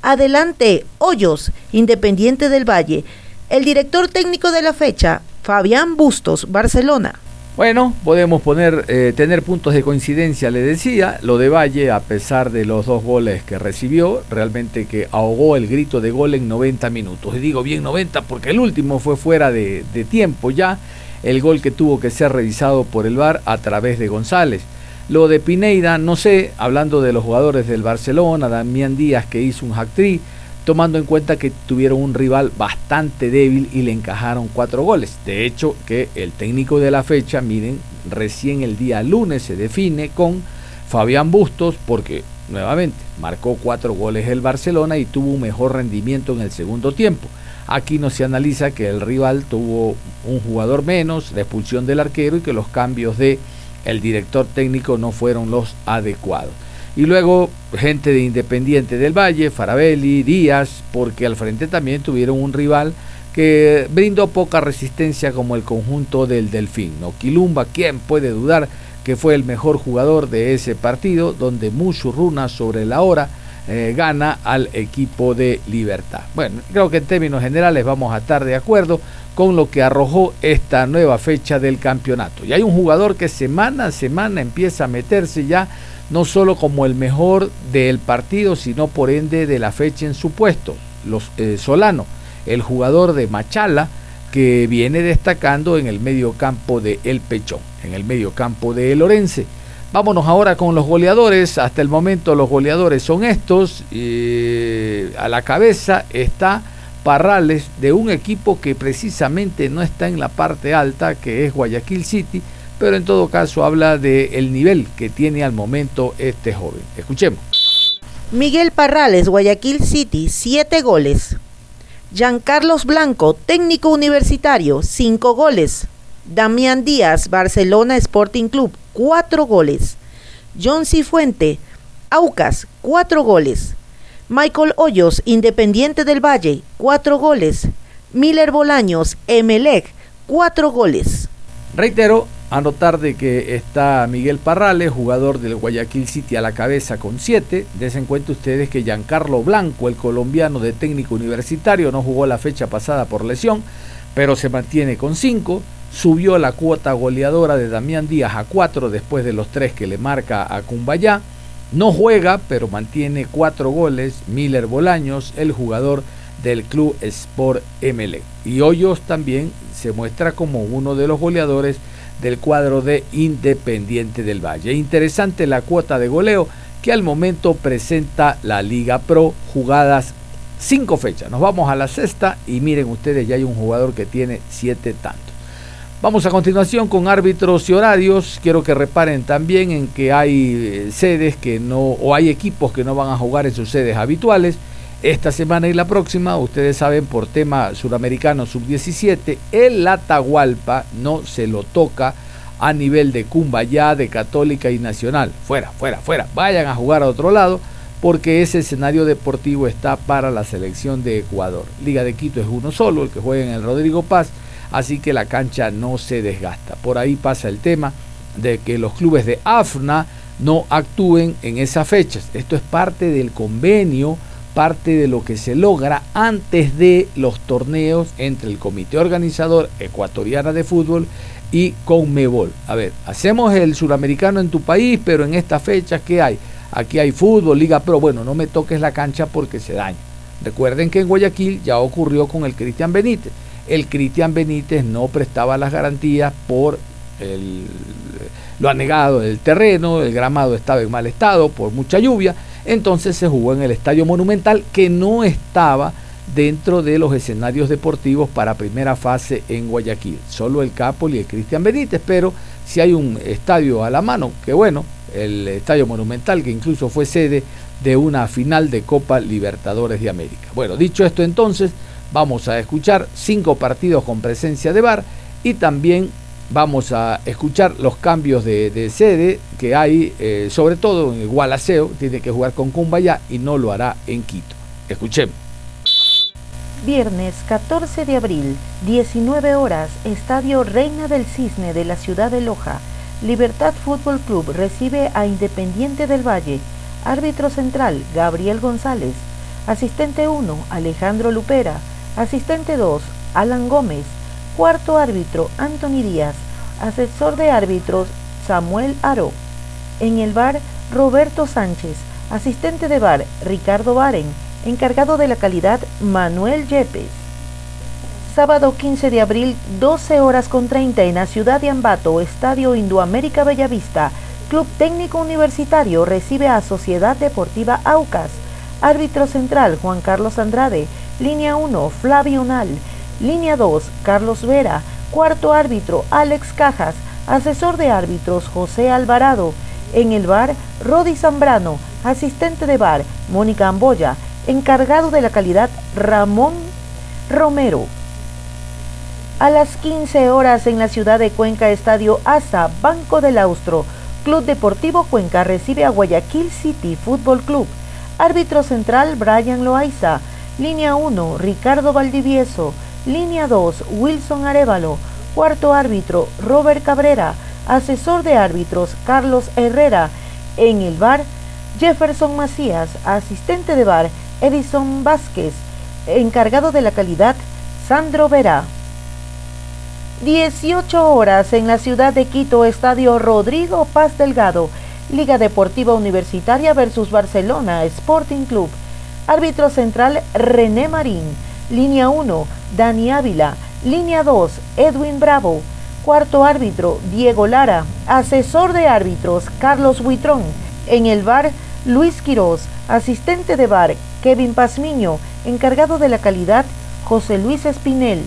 Adelante, Hoyos, Independiente del Valle. El director técnico de la fecha, Fabián Bustos, Barcelona. Bueno, podemos poner, eh, tener puntos de coincidencia, le decía, lo de Valle, a pesar de los dos goles que recibió, realmente que ahogó el grito de gol en 90 minutos. Y digo bien 90 porque el último fue fuera de, tiempo ya, el gol que tuvo que ser revisado por el VAR a través de González. Lo de Pineida, no sé, hablando de los jugadores del Barcelona, Damián Díaz que hizo un hack-trick, tomando en cuenta que tuvieron un rival bastante débil y le encajaron cuatro goles. De hecho, que el técnico de la fecha, miren, recién el día lunes se define con Fabián Bustos, porque nuevamente marcó cuatro goles el Barcelona y tuvo un mejor rendimiento en el segundo tiempo. Aquí no se analiza que el rival tuvo un jugador menos, la expulsión del arquero y que los cambios de el director técnico no fueron los adecuados. Y luego gente de Independiente del Valle, Farabelli, Díaz, porque al frente también tuvieron un rival que brindó poca resistencia como el conjunto del Delfín. ¿no? Quilumba, ¿quién puede dudar que fue el mejor jugador de ese partido, donde Muchurruna sobre la hora eh, gana al equipo de Libertad. Bueno, creo que en términos generales vamos a estar de acuerdo con lo que arrojó esta nueva fecha del campeonato. Y hay un jugador que semana a semana empieza a meterse ya no solo como el mejor del partido, sino por ende de la fecha en su puesto, los, eh, Solano, el jugador de Machala, que viene destacando en el medio campo de El Pechón, en el medio campo de Lorense. Vámonos ahora con los goleadores. Hasta el momento los goleadores son estos. a la cabeza está Parrales de un equipo que precisamente no está en la parte alta, que es Guayaquil City, pero en todo caso habla del el nivel que tiene al momento este joven. Escuchemos. Miguel Parrales, Guayaquil City, 7 goles. Giancarlos Blanco, técnico universitario, 5 goles. Damián Díaz, Barcelona Sporting Club, 4 goles. John Cifuente, Aucas, 4 goles. Michael Hoyos, Independiente del Valle, 4 goles. Miller Bolaños, Emelec, 4 goles. Reitero, anotar de que está Miguel Parrales, jugador del Guayaquil City a la cabeza con 7. Desen cuenta ustedes que Giancarlo Blanco, el colombiano de técnico universitario, no jugó la fecha pasada por lesión, pero se mantiene con 5. Subió la cuota goleadora de Damián Díaz a 4 después de los 3 que le marca a Cumbayá. No juega, pero mantiene cuatro goles. Miller Bolaños, el jugador del club Sport ML. Y Hoyos también se muestra como uno de los goleadores del cuadro de Independiente del Valle. Interesante la cuota de goleo que al momento presenta la Liga Pro, jugadas cinco fechas. Nos vamos a la sexta y miren ustedes, ya hay un jugador que tiene siete tantos. Vamos a continuación con árbitros y horarios. Quiero que reparen también en que hay eh, sedes que no, o hay equipos que no van a jugar en sus sedes habituales. Esta semana y la próxima, ustedes saben, por tema suramericano sub-17, el Atahualpa no se lo toca a nivel de Cumbayá, de Católica y Nacional. Fuera, fuera, fuera. Vayan a jugar a otro lado porque ese escenario deportivo está para la selección de Ecuador. Liga de Quito es uno solo, el que juega en el Rodrigo Paz así que la cancha no se desgasta. Por ahí pasa el tema de que los clubes de AFNA no actúen en esas fechas. Esto es parte del convenio, parte de lo que se logra antes de los torneos entre el Comité Organizador Ecuatoriana de Fútbol y Conmebol. A ver, hacemos el suramericano en tu país, pero en estas fechas, ¿qué hay? Aquí hay fútbol, Liga Pro. Bueno, no me toques la cancha porque se daña. Recuerden que en Guayaquil ya ocurrió con el Cristian Benítez el Cristian Benítez no prestaba las garantías por el, lo anegado del terreno, el gramado estaba en mal estado por mucha lluvia, entonces se jugó en el Estadio Monumental que no estaba dentro de los escenarios deportivos para primera fase en Guayaquil, solo el Capol y el Cristian Benítez, pero si hay un estadio a la mano, que bueno, el Estadio Monumental que incluso fue sede de una final de Copa Libertadores de América. Bueno, dicho esto entonces, Vamos a escuchar cinco partidos con presencia de VAR y también vamos a escuchar los cambios de, sede que hay, eh, sobre todo en el tiene que jugar con Cumbaya y no lo hará en Quito. Escuchemos. Viernes 14 de abril, 19 horas, Estadio Reina del Cisne de la ciudad de Loja. Libertad Fútbol Club recibe a Independiente del Valle. Árbitro central, Gabriel González. Asistente 1, Alejandro Lupera. Asistente 2, Alan Gómez. Cuarto árbitro, Anthony Díaz. Asesor de árbitros, Samuel Aro. En el bar, Roberto Sánchez. Asistente de bar, Ricardo Baren. Encargado de la calidad, Manuel Yepes. Sábado 15 de abril, 12 horas con 30 en la ciudad de Ambato, Estadio Indoamérica Bellavista. Club Técnico Universitario recibe a Sociedad Deportiva Aucas. Árbitro central, Juan Carlos Andrade. Línea 1, Flavio Nal. Línea 2, Carlos Vera. Cuarto árbitro, Alex Cajas. Asesor de árbitros, José Alvarado. En el bar, Rodi Zambrano. Asistente de bar, Mónica Amboya. Encargado de la calidad, Ramón Romero. A las 15 horas en la ciudad de Cuenca, Estadio ASA, Banco del Austro. Club Deportivo Cuenca recibe a Guayaquil City Fútbol Club. Árbitro central, Brian Loaiza. Línea 1, Ricardo Valdivieso. Línea 2, Wilson Arevalo. Cuarto árbitro, Robert Cabrera. asesor de árbitros Carlos Herrera. En el bar, Jefferson Macías, asistente de bar Edison Vázquez, encargado de la calidad Sandro Vera. 18 horas en la ciudad de Quito, Estadio Rodrigo Paz Delgado, Liga Deportiva Universitaria versus Barcelona Sporting Club. Árbitro central René Marín. Línea 1, Dani Ávila. Línea 2, Edwin Bravo. Cuarto árbitro, Diego Lara. Asesor de árbitros, Carlos Buitrón. En el bar, Luis Quirós. Asistente de bar, Kevin Pazmiño. Encargado de la calidad, José Luis Espinel.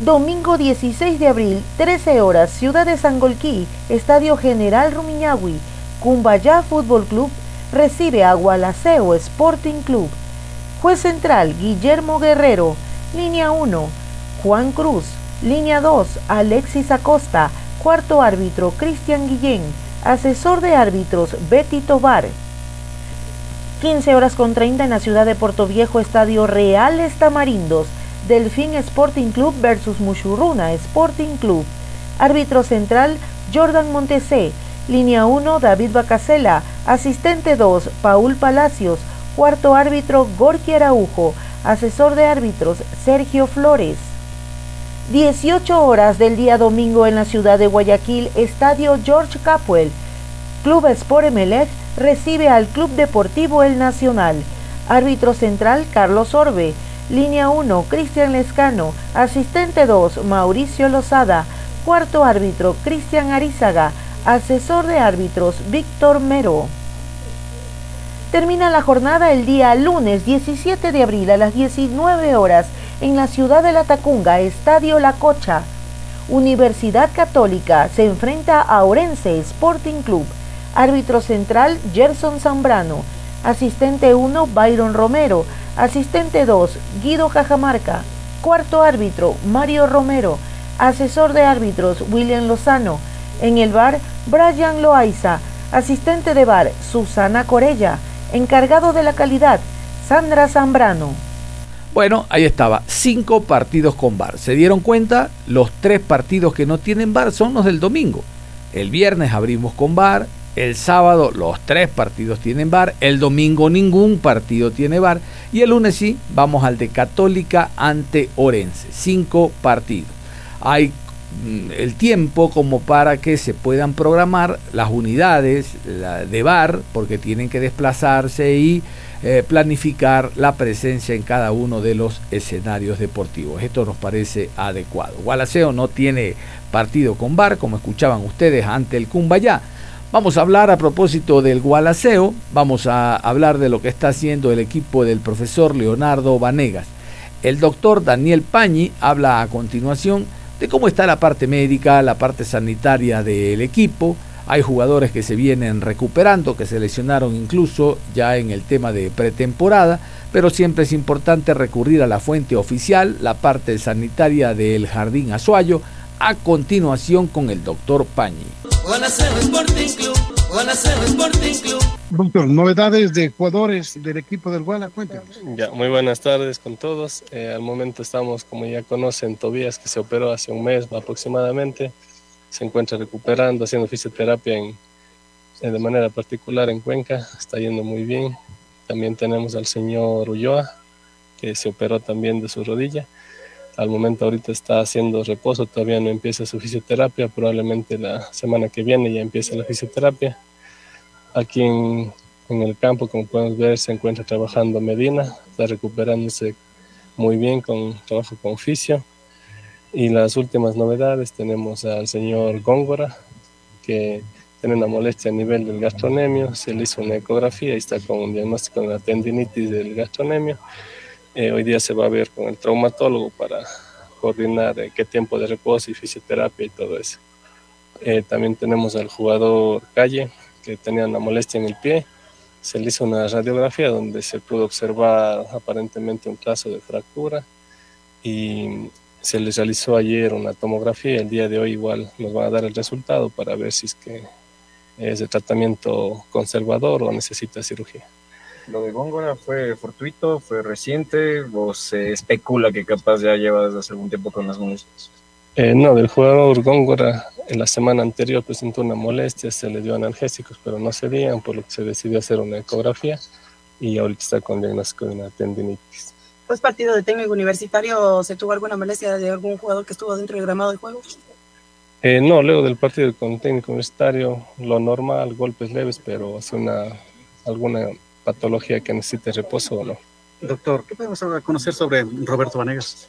Domingo 16 de abril, 13 horas, Ciudad de Sangolquí, Estadio General Rumiñahui, Cumbayá Fútbol Club recibe a Gualaceo Sporting Club. Juez central, Guillermo Guerrero. Línea 1, Juan Cruz. Línea 2, Alexis Acosta. Cuarto árbitro, Cristian Guillén. Asesor de árbitros, Betty Tobar. 15 horas con 30 en la ciudad de Puerto Viejo, Estadio Reales Tamarindos. Delfín Sporting Club versus Mushuruna Sporting Club. Árbitro central Jordan Montesé. Línea 1 David Bacasela. Asistente 2 Paul Palacios. Cuarto árbitro Gorky Araujo. Asesor de árbitros Sergio Flores. 18 horas del día domingo en la ciudad de Guayaquil, Estadio George Capwell. Club Sport Emelec recibe al Club Deportivo El Nacional. Árbitro central Carlos Orbe. Línea 1, Cristian Lescano. Asistente 2, Mauricio Lozada. Cuarto árbitro, Cristian Arizaga. Asesor de árbitros, Víctor Mero. Termina la jornada el día lunes 17 de abril a las 19 horas en la ciudad de La Tacunga, Estadio La Cocha. Universidad Católica se enfrenta a Orense Sporting Club. Árbitro central, Gerson Zambrano. Asistente 1, Byron Romero. Asistente 2, Guido Cajamarca. Cuarto árbitro, Mario Romero. Asesor de árbitros, William Lozano. En el bar, Brian Loaiza. Asistente de bar, Susana Corella. Encargado de la calidad, Sandra Zambrano. Bueno, ahí estaba, cinco partidos con bar. ¿Se dieron cuenta? Los tres partidos que no tienen bar son los del domingo. El viernes abrimos con bar, el sábado los tres partidos tienen bar, el domingo ningún partido tiene bar y el lunes sí, vamos al de Católica ante Orense, cinco partidos. Hay el tiempo como para que se puedan programar las unidades de bar porque tienen que desplazarse y eh, planificar la presencia en cada uno de los escenarios deportivos. Esto nos parece adecuado. Gualaceo no tiene partido con bar, como escuchaban ustedes ante el Cumbayá Vamos a hablar a propósito del Gualaceo, vamos a hablar de lo que está haciendo el equipo del profesor Leonardo Vanegas. El doctor Daniel Pañi habla a continuación de cómo está la parte médica, la parte sanitaria del equipo. Hay jugadores que se vienen recuperando, que se lesionaron incluso ya en el tema de pretemporada, pero siempre es importante recurrir a la fuente oficial, la parte sanitaria del Jardín Azuayo, a continuación con el doctor Pañi. Doctor, novedades de jugadores del equipo del Guala, cuéntanos. Ya, muy buenas tardes con todos. Eh, al momento estamos, como ya conocen, Tobías, que se operó hace un mes aproximadamente. Se encuentra recuperando, haciendo fisioterapia en, eh, de manera particular en Cuenca. Está yendo muy bien. También tenemos al señor Ulloa, que se operó también de su rodilla. Al momento ahorita está haciendo reposo, todavía no empieza su fisioterapia, probablemente la semana que viene ya empieza la fisioterapia. Aquí en, en el campo, como podemos ver, se encuentra trabajando Medina, está recuperándose muy bien con trabajo con fisio. Y las últimas novedades tenemos al señor Góngora, que tiene una molestia a nivel del gastronemio, se le hizo una ecografía y está con un diagnóstico de la tendinitis del gastronemio eh, hoy día se va a ver con el traumatólogo para coordinar eh, qué tiempo de reposo y fisioterapia y todo eso. Eh, también tenemos al jugador Calle, que tenía una molestia en el pie. Se le hizo una radiografía donde se pudo observar aparentemente un caso de fractura y se le realizó ayer una tomografía. El día de hoy igual nos van a dar el resultado para ver si es que es de tratamiento conservador o necesita cirugía. ¿Lo de Góngora fue fortuito, fue reciente o se especula que capaz ya lleva desde hace algún tiempo con las molestias? Eh, no, del jugador Góngora en la semana anterior presentó una molestia, se le dio analgésicos, pero no cedían, por lo que se decidió hacer una ecografía y ahorita está con diagnóstico de una tendinitis. Pues partido de técnico universitario, ¿se tuvo alguna molestia de algún jugador que estuvo dentro del gramado de juego? Eh, no, luego del partido con técnico universitario, lo normal, golpes leves, pero hace una alguna patología que necesite reposo o no. Doctor, ¿qué podemos conocer sobre Roberto Vanegas?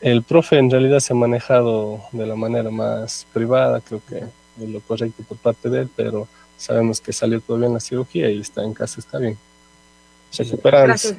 El profe en realidad se ha manejado de la manera más privada, creo que es lo correcto por parte de él, pero sabemos que salió todo bien la cirugía y está en casa, está bien. Gracias.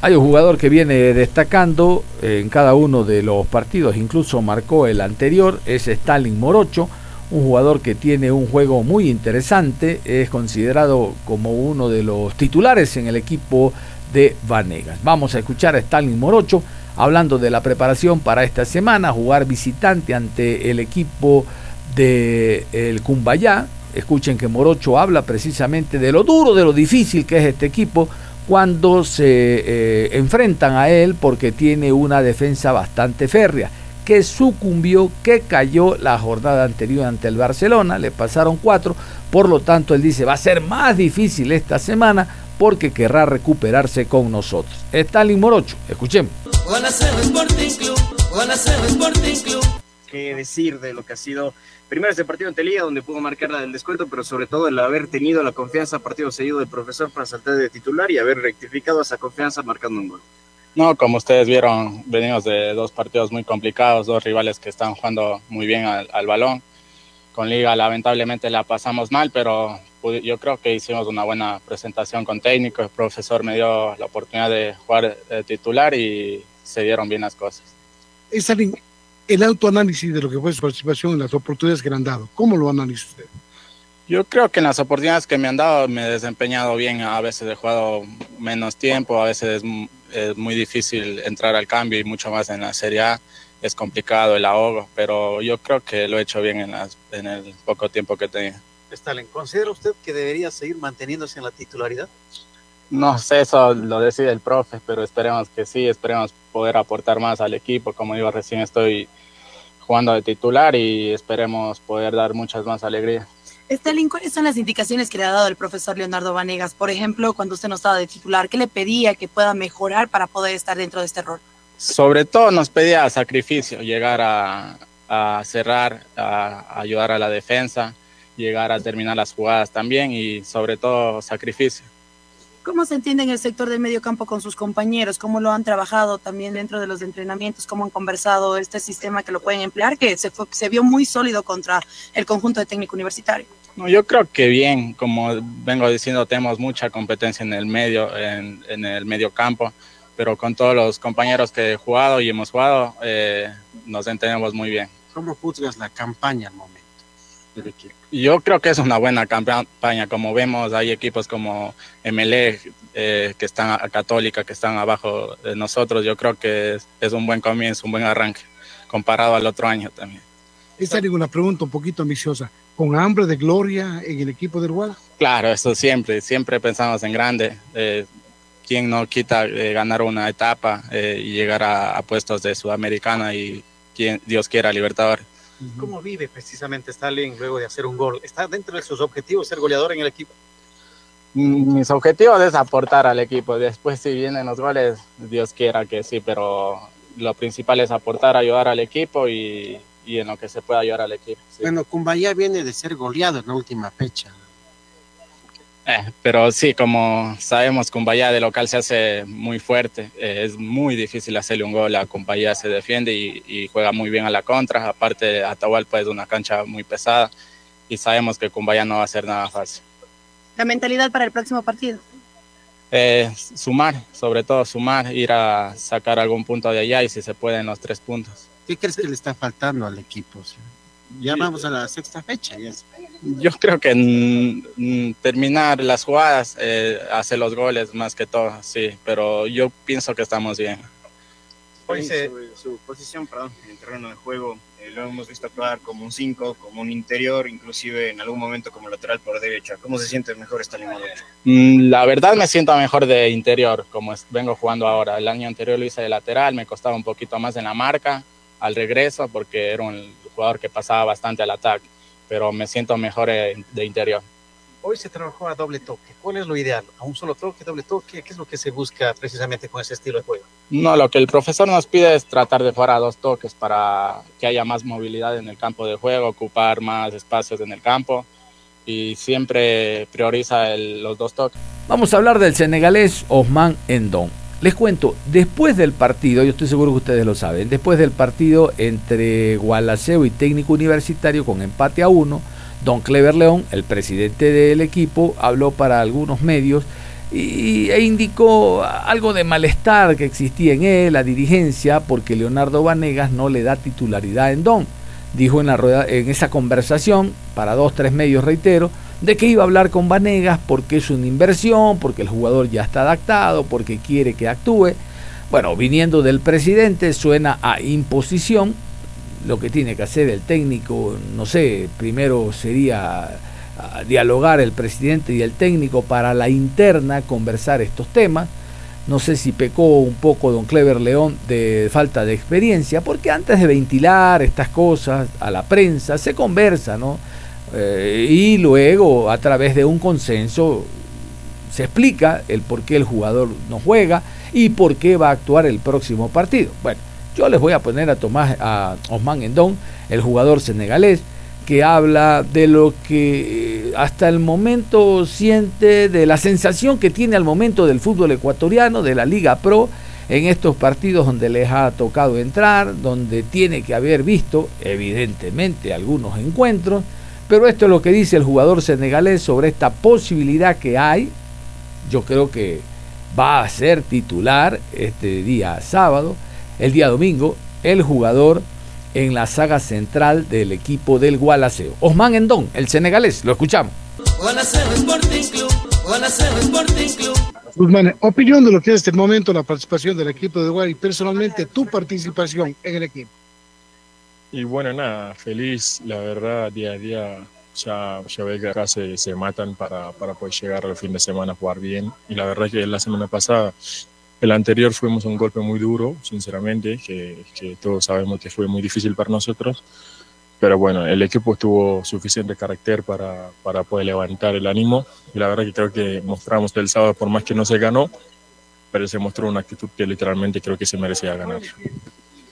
Hay un jugador que viene destacando en cada uno de los partidos, incluso marcó el anterior, es Stalin Morocho, un jugador que tiene un juego muy interesante, es considerado como uno de los titulares en el equipo de Vanegas. Vamos a escuchar a Stalin Morocho hablando de la preparación para esta semana, jugar visitante ante el equipo de el Cumbayá. Escuchen que Morocho habla precisamente de lo duro, de lo difícil que es este equipo cuando se eh, enfrentan a él porque tiene una defensa bastante férrea que sucumbió, que cayó la jornada anterior ante el Barcelona, le pasaron cuatro, por lo tanto él dice va a ser más difícil esta semana porque querrá recuperarse con nosotros. Stalin Morocho, escuchemos. ¿Qué decir de lo que ha sido primero ese partido ante Liga donde pudo marcar la del descuento, pero sobre todo el haber tenido la confianza partido seguido del profesor para saltar de titular y haber rectificado esa confianza marcando un gol? No, como ustedes vieron, venimos de dos partidos muy complicados, dos rivales que están jugando muy bien al, al balón. Con Liga lamentablemente la pasamos mal, pero yo creo que hicimos una buena presentación con técnico. El profesor me dio la oportunidad de jugar de titular y se dieron bien las cosas. Stalin, el autoanálisis de lo que fue su participación en las oportunidades que le han dado, ¿cómo lo analiza usted? Yo creo que en las oportunidades que me han dado me he desempeñado bien. A veces he jugado menos tiempo, a veces es, es muy difícil entrar al cambio y mucho más en la Serie A. Es complicado el ahogo, pero yo creo que lo he hecho bien en, las, en el poco tiempo que tenía. Stalin, ¿considera usted que debería seguir manteniéndose en la titularidad? No sé, eso lo decide el profe, pero esperemos que sí, esperemos poder aportar más al equipo. Como digo, recién estoy jugando de titular y esperemos poder dar muchas más alegrías. Stalin, ¿cuáles son las indicaciones que le ha dado el profesor Leonardo Vanegas? Por ejemplo, cuando usted no estaba de titular, ¿qué le pedía que pueda mejorar para poder estar dentro de este rol? Sobre todo nos pedía sacrificio, llegar a, a cerrar, a, a ayudar a la defensa, llegar a terminar las jugadas también y sobre todo sacrificio. ¿Cómo se entiende en el sector del medio campo con sus compañeros? ¿Cómo lo han trabajado también dentro de los entrenamientos? ¿Cómo han conversado este sistema que lo pueden emplear? Que se, fue, se vio muy sólido contra el conjunto de técnico universitario. No, yo creo que bien, como vengo diciendo, tenemos mucha competencia en el medio, en, en el medio campo, pero con todos los compañeros que he jugado y hemos jugado, eh, nos entendemos muy bien. ¿Cómo juzgas la campaña al momento del equipo? Yo creo que es una buena campaña. Como vemos, hay equipos como MLE eh, que están a Católica, que están abajo de nosotros. Yo creo que es, es, un buen comienzo, un buen arranque, comparado al otro año también. Esta es una pregunta un poquito ambiciosa. ¿Con hambre de gloria en el equipo del Guadalajara? Claro, eso siempre, siempre pensamos en grande. Eh, ¿Quién no quita eh, ganar una etapa eh, y llegar a, a, puestos de Sudamericana y quien Dios quiera Libertadores? ¿Cómo vive precisamente Stalin luego de hacer un gol? ¿Está dentro de sus objetivos ser goleador en el equipo? Mis objetivos es aportar al equipo. Después, si vienen los goles, Dios quiera que sí, pero lo principal es aportar, ayudar al equipo y, y en lo que se pueda ayudar al equipo. Sí. Bueno, Cumbayá viene de ser goleado en la última fecha. Eh, pero sí, como sabemos, Cumbayá de local se hace muy fuerte. Eh, es muy difícil hacerle un gol a Cumbayá, se defiende y, y, juega muy bien a la contra. Aparte, Atahualpa es una cancha muy pesada y sabemos que Cumbayá no va a ser nada fácil. ¿La mentalidad para el próximo partido? Eh, sumar, sobre todo sumar, ir a sacar algún punto de allá y si se puede en los tres puntos. ¿Qué crees que le está faltando al equipo? Ya vamos a la sexta fecha. Ya Yo creo que mm, terminar las jugadas, eh, hacer los goles más que todo, sí, pero yo pienso que estamos bien. Hoy se, su, su, posición, perdón, en el terreno de juego, eh, lo hemos visto actuar como un 5, como un interior, inclusive en algún momento como lateral por derecha. ¿Cómo se siente mejor esta línea mm, La verdad me siento mejor de interior, como es, vengo jugando ahora. El año anterior lo hice de lateral, me costaba un poquito más en la marca al regreso porque era un jugador que pasaba bastante al ataque, pero me siento mejor de interior. Hoy se trabajó a doble toque. ¿Cuál es lo ideal? ¿A un solo toque, doble toque? ¿Qué es lo que se busca precisamente con ese estilo de juego? No, lo que el profesor nos pide es tratar de jugar a dos toques para que haya más movilidad en el campo de juego, ocupar más espacios en el campo y siempre prioriza el- los dos toques. Vamos a hablar del senegalés Osman Endon. Les cuento, después del partido, yo estoy seguro que ustedes lo saben, después del partido entre Gualaceo y Técnico Universitario con empate a uno, Don Clever León, el presidente del equipo, habló para algunos medios y, e indicó algo de malestar que existía en él, la dirigencia, porque Leonardo Vanegas no le da titularidad a Endón. Dijo en, la rueda, en esa conversación, para dos, tres medios, reitero, de que iba a hablar con Vanegas porque es una inversión, porque el jugador ya está adaptado, porque quiere que actúe. Bueno, viniendo del presidente suena a imposición. Lo que tiene que hacer el técnico, no sé, primero sería ah, dialogar el presidente y el técnico para la interna, conversar estos temas. No sé si pecó un poco don Clever León de falta de experiencia, porque antes de ventilar estas cosas a la prensa se conversa, ¿no? Eh, y luego a través de un consenso se explica el por qué el jugador no juega y por qué va a actuar el próximo partido. Bueno, yo les voy a poner a Tomás a Osman Endón, el jugador senegalés, que habla de lo que eh, hasta el momento siente, de la sensación que tiene al momento del fútbol ecuatoriano, de la Liga Pro, en estos partidos donde les ha tocado entrar, donde tiene que haber visto, evidentemente, algunos encuentros, pero esto es lo que dice el jugador senegalés sobre esta posibilidad que hay. Yo creo que va a ser titular este día sábado, el día domingo, el jugador en la saga central del equipo del Gualaceo. Osman Endón, el senegalés, lo escuchamos. Gualaceo Sporting Club, Gualaceo Sporting Club. Guzmán, opinión de lo que es este momento la participación del equipo de Guay y personalmente tu participación en el equipo. Y bueno, nada, feliz, la verdad, día a día ya, ya ve que acá se, se matan para, para poder llegar al fin de semana a jugar bien. Y la verdad que la semana pasada, el anterior fuimos un golpe muy duro, sinceramente, que, que todos sabemos que fue muy difícil para nosotros. Pero bueno, el equipo tuvo suficiente carácter para, para poder levantar el ánimo. Y la verdad que creo que mostramos el sábado, por más que no se ganó, pero se mostró una actitud que literalmente creo que se merecía ganar.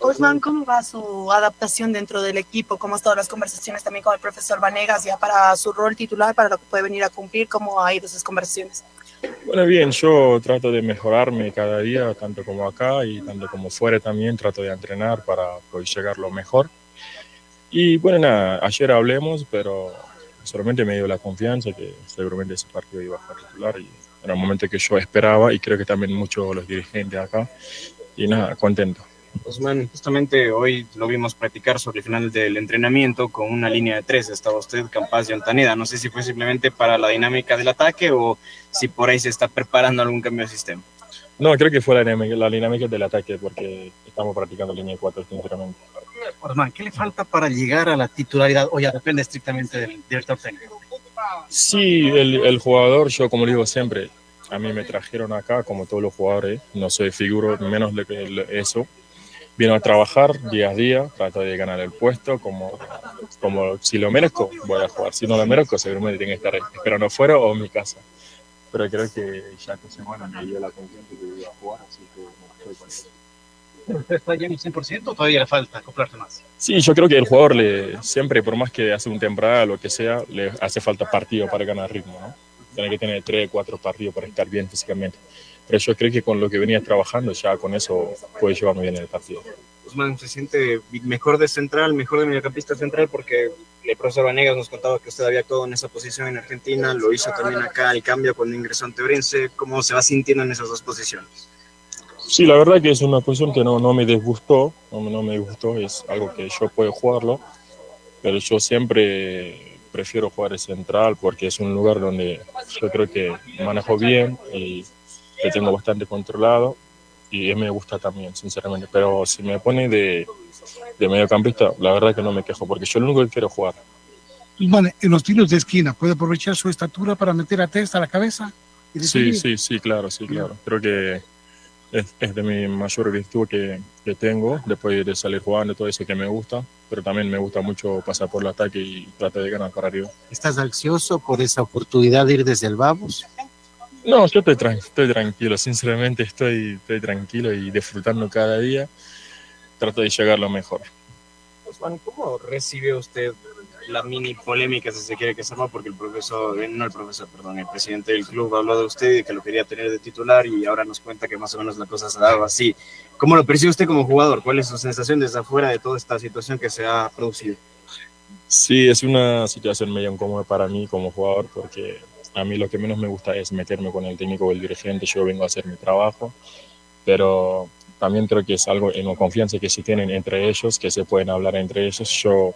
Osman, ¿cómo va su adaptación dentro del equipo? ¿Cómo han estado las conversaciones también con el profesor Vanegas ya para su rol titular, para lo que puede venir a cumplir? ¿Cómo ha ido esas conversaciones? Bueno, bien, yo trato de mejorarme cada día, tanto como acá y tanto como fuera también, trato de entrenar para poder llegar lo mejor. Y bueno, nada, ayer hablemos, pero solamente me dio la confianza que seguramente ese partido iba a ser titular y era un momento que yo esperaba y creo que también muchos los dirigentes acá. Y nada, contento. Osman, justamente hoy lo vimos practicar sobre el final del entrenamiento con una línea de tres. Estaba usted, Campas y Ontaneda. No sé si fue simplemente para la dinámica del ataque o si por ahí se está preparando algún cambio de sistema. No, creo que fue la dinámica, la dinámica del ataque porque estamos practicando línea de cuatro, sinceramente. Osman, ¿qué le falta para llegar a la titularidad o ya depende estrictamente del director técnico? Sí, el, el jugador, yo como digo siempre, a mí me trajeron acá, como todos los jugadores, no soy figuro, menos de eso. Vino a trabajar día a día, trato de ganar el puesto, como, como si lo merezco, voy a jugar. Si no lo merezco, seguramente tiene que estar esperando afuera o en mi casa. Pero creo que ya esta semana me dio la confianza que iba a jugar, así que no, estoy. ¿Usted está lleno 100% o todavía le falta acoplarse más? Sí, yo creo que el jugador le, siempre, por más que hace un temporada, lo que sea, le hace falta partido para ganar ritmo, ¿no? Tiene que tener tres, cuatro partidos para estar bien físicamente. Pero yo creo que con lo que venía trabajando, ya con eso puede llevar muy bien el partido. Osman se siente mejor de central, mejor de mediocampista central, porque el profesor Vanegas nos contaba que usted había actuado en esa posición en Argentina, lo hizo también acá, el cambio cuando ingresó ante Orense. ¿Cómo se va sintiendo en esas dos posiciones? Sí, la verdad que es una posición que no, no me disgustó, no, me- no me gustó, es algo que yo puedo jugarlo, pero yo siempre prefiero jugar de central porque es un lugar donde yo creo que manejo bien y que tengo bastante controlado y me gusta también, sinceramente. Pero si me pone de, de mediocampista, la verdad que no me quejo porque yo lo único que quiero es jugar. Guzmán, en los tiros de esquina, ¿puede aprovechar su estatura para meter a testa a la cabeza? y Sí, sí, sí, claro, sí, claro. Creo que es, es de mi mayor virtud que, que tengo, después de salir jugando, todo eso que me gusta, pero también me gusta mucho pasar por el ataque y tratar de ganar para arriba. ¿Estás ansioso por esa oportunidad de ir desde el Vamos? No, yo estoy, tran- estoy tranquilo, sinceramente estoy, estoy tranquilo y disfrutando cada día. Trato de llegar lo mejor. Osman, ¿cómo recibe usted la mini polémica, si se quiere que se llama? Porque el profesor, eh, no el profesor, perdón, el presidente del club habló de usted y que lo quería tener de titular y ahora nos cuenta que más o menos la cosa se ha dado así. ¿Cómo lo percibe usted como jugador? ¿Cuál es su sensación desde afuera de toda esta situación que se ha producido? Sí, es una situación medio incómoda para mí como jugador porque a mí lo que menos me gusta es meterme con el técnico o el dirigente. Yo vengo a hacer mi trabajo, pero también creo que es algo en la confianza que se tienen entre ellos, que se pueden hablar entre ellos. Yo,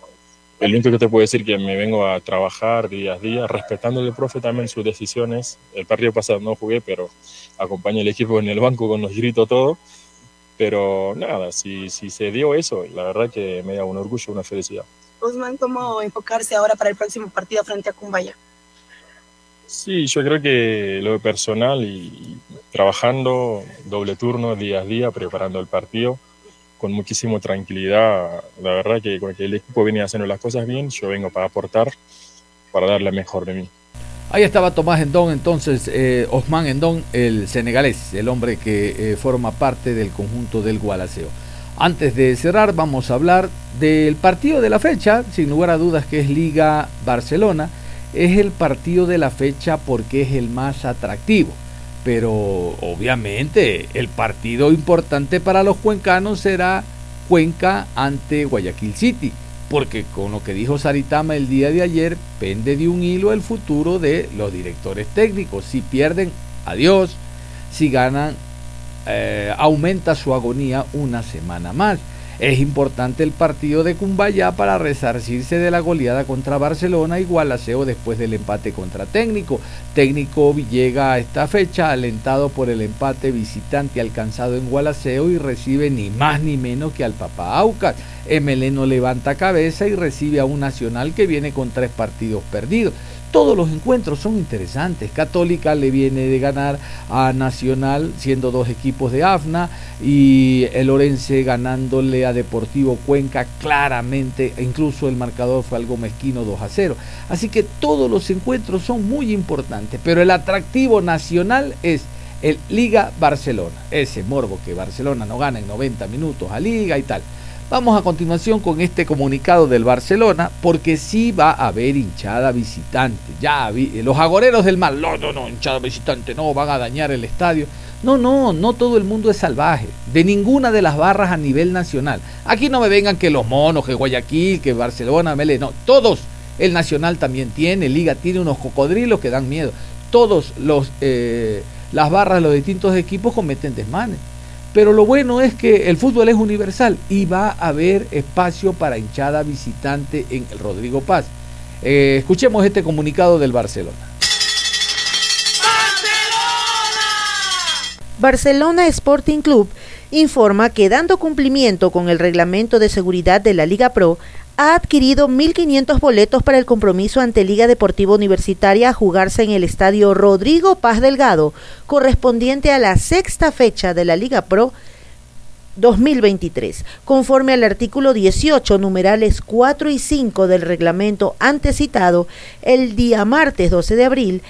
el único que te puedo decir que me vengo a trabajar día a día, respetando al profe también sus decisiones. El partido pasado no jugué, pero acompañé al equipo en el banco con los gritos todo. Pero nada, si, si se dio eso, la verdad que me da un orgullo, una felicidad. Osman, ¿cómo enfocarse ahora para el próximo partido frente a Cumbaya? Sí, yo creo que lo personal y, trabajando doble turno día a día, preparando el partido con muchísima tranquilidad. La verdad que con que el equipo viene haciendo las cosas bien, yo vengo para aportar, para dar la mejor de mí. Ahí estaba Tomás Endón, entonces eh, Osman Endón, el senegalés, el hombre que eh, forma parte del conjunto del Gualaceo. Antes de cerrar, vamos a hablar del partido de la fecha, sin lugar a dudas que es Liga Barcelona. Es el partido de la fecha porque es el más atractivo. Pero obviamente el partido importante para los cuencanos será Cuenca ante Guayaquil City. Porque con lo que dijo Saritama el día de ayer, pende de un hilo el futuro de los directores técnicos. Si pierden, adiós. Si ganan, eh, aumenta su agonía una semana más. Es importante el partido de Cumbayá para resarcirse de la goleada contra Barcelona y Gualaceo después del empate contra Técnico. Técnico llega a esta fecha alentado por el empate visitante alcanzado en Gualaceo y recibe ni más ni menos que al Papá Aucas. ML no levanta cabeza y recibe a un Nacional que viene con tres partidos perdidos. Todos los encuentros son interesantes. Católica le viene de ganar a Nacional siendo dos equipos de AFNA y el Orense ganándole a Deportivo Cuenca claramente, e incluso el marcador fue algo mezquino 2 a 0. Así que todos los encuentros son muy importantes, pero el atractivo nacional es el Liga Barcelona. Ese morbo que Barcelona no gana en 90 minutos a Liga y tal. Vamos a continuación con este comunicado del Barcelona, porque sí va a haber hinchada visitante. Ya vi, los agoreros del mal, no, no, no, hinchada visitante, no, van a dañar el estadio. No, no, no todo el mundo es salvaje, de ninguna de las barras a nivel nacional. Aquí no me vengan que los monos, que Guayaquil, que Barcelona, Mele, no, todos. El Nacional también tiene, Liga tiene unos cocodrilos que dan miedo. Todos los, eh, las barras los distintos equipos cometen desmanes. Pero lo bueno es que el fútbol es universal y va a haber espacio para hinchada visitante en el Rodrigo Paz. Eh, escuchemos este comunicado del Barcelona. Barcelona Sporting Club informa que dando cumplimiento con el reglamento de seguridad de la Liga Pro, ha adquirido 1.500 boletos para el compromiso ante Liga Deportiva Universitaria a jugarse en el estadio Rodrigo Paz Delgado, correspondiente a la sexta fecha de la Liga Pro 2023, conforme al artículo 18, numerales 4 y 5 del reglamento antes citado, el día martes 12 de abril,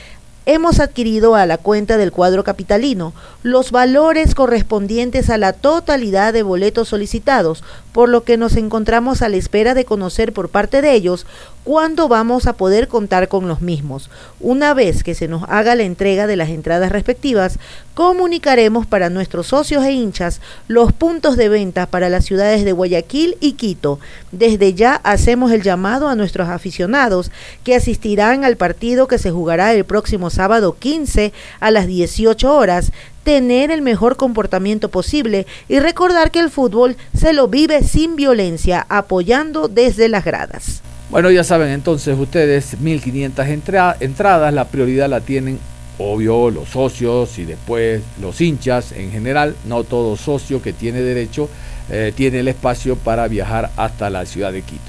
hemos adquirido a la cuenta del cuadro capitalino los valores correspondientes a la totalidad de boletos solicitados, por lo que nos encontramos a la espera de conocer por parte de ellos cuándo vamos a poder contar con los mismos. Una vez que se nos haga la entrega de las entradas respectivas, comunicaremos para nuestros socios e hinchas los puntos de venta para las ciudades de Guayaquil y Quito. Desde ya hacemos el llamado a nuestros aficionados que asistirán al partido que se jugará el próximo sábado 15 a las 18 horas tener el mejor comportamiento posible y recordar que el fútbol se lo vive sin violencia, apoyando desde las gradas. Bueno, ya saben entonces ustedes, 1500 entra entradas, la prioridad la tienen, obvio, los socios y después los hinchas en general, no todo socio que tiene derecho eh, tiene el espacio para viajar hasta la ciudad de Quito.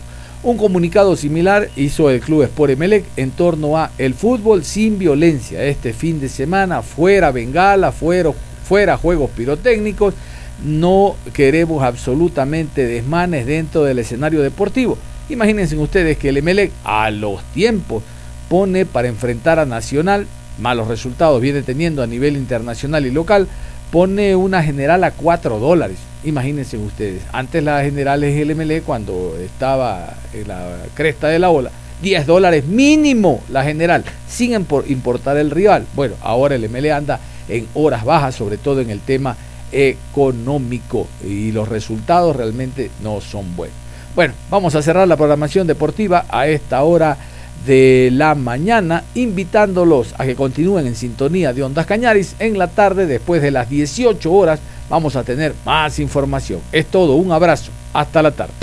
Un comunicado similar hizo el Club Sport Emelec en torno a el fútbol sin violencia. Este fin de semana, fuera Bengala, fuera, fuera juegos pirotécnicos, no queremos absolutamente desmanes dentro del escenario deportivo. Imagínense ustedes que el Emelec a los tiempos pone para enfrentar a Nacional, malos resultados viene teniendo a nivel internacional y local, pone una general a 4 dólares. Imagínense ustedes, antes la general es el Emelec cuando estaba en la cresta de la ola, 10 dólares mínimo la general, sin importar el rival. Bueno, ahora el MLE anda en horas bajas, sobre todo en el tema económico, y los resultados realmente no son buenos. Bueno, vamos a cerrar la programación deportiva a esta hora de la mañana, invitándolos a que continúen en sintonía de Ondas Cañaris. En la tarde, después de las 18 horas, vamos a tener más información. Es todo, un abrazo. Hasta la tarde.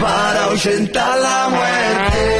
para ahuyentar la muerte.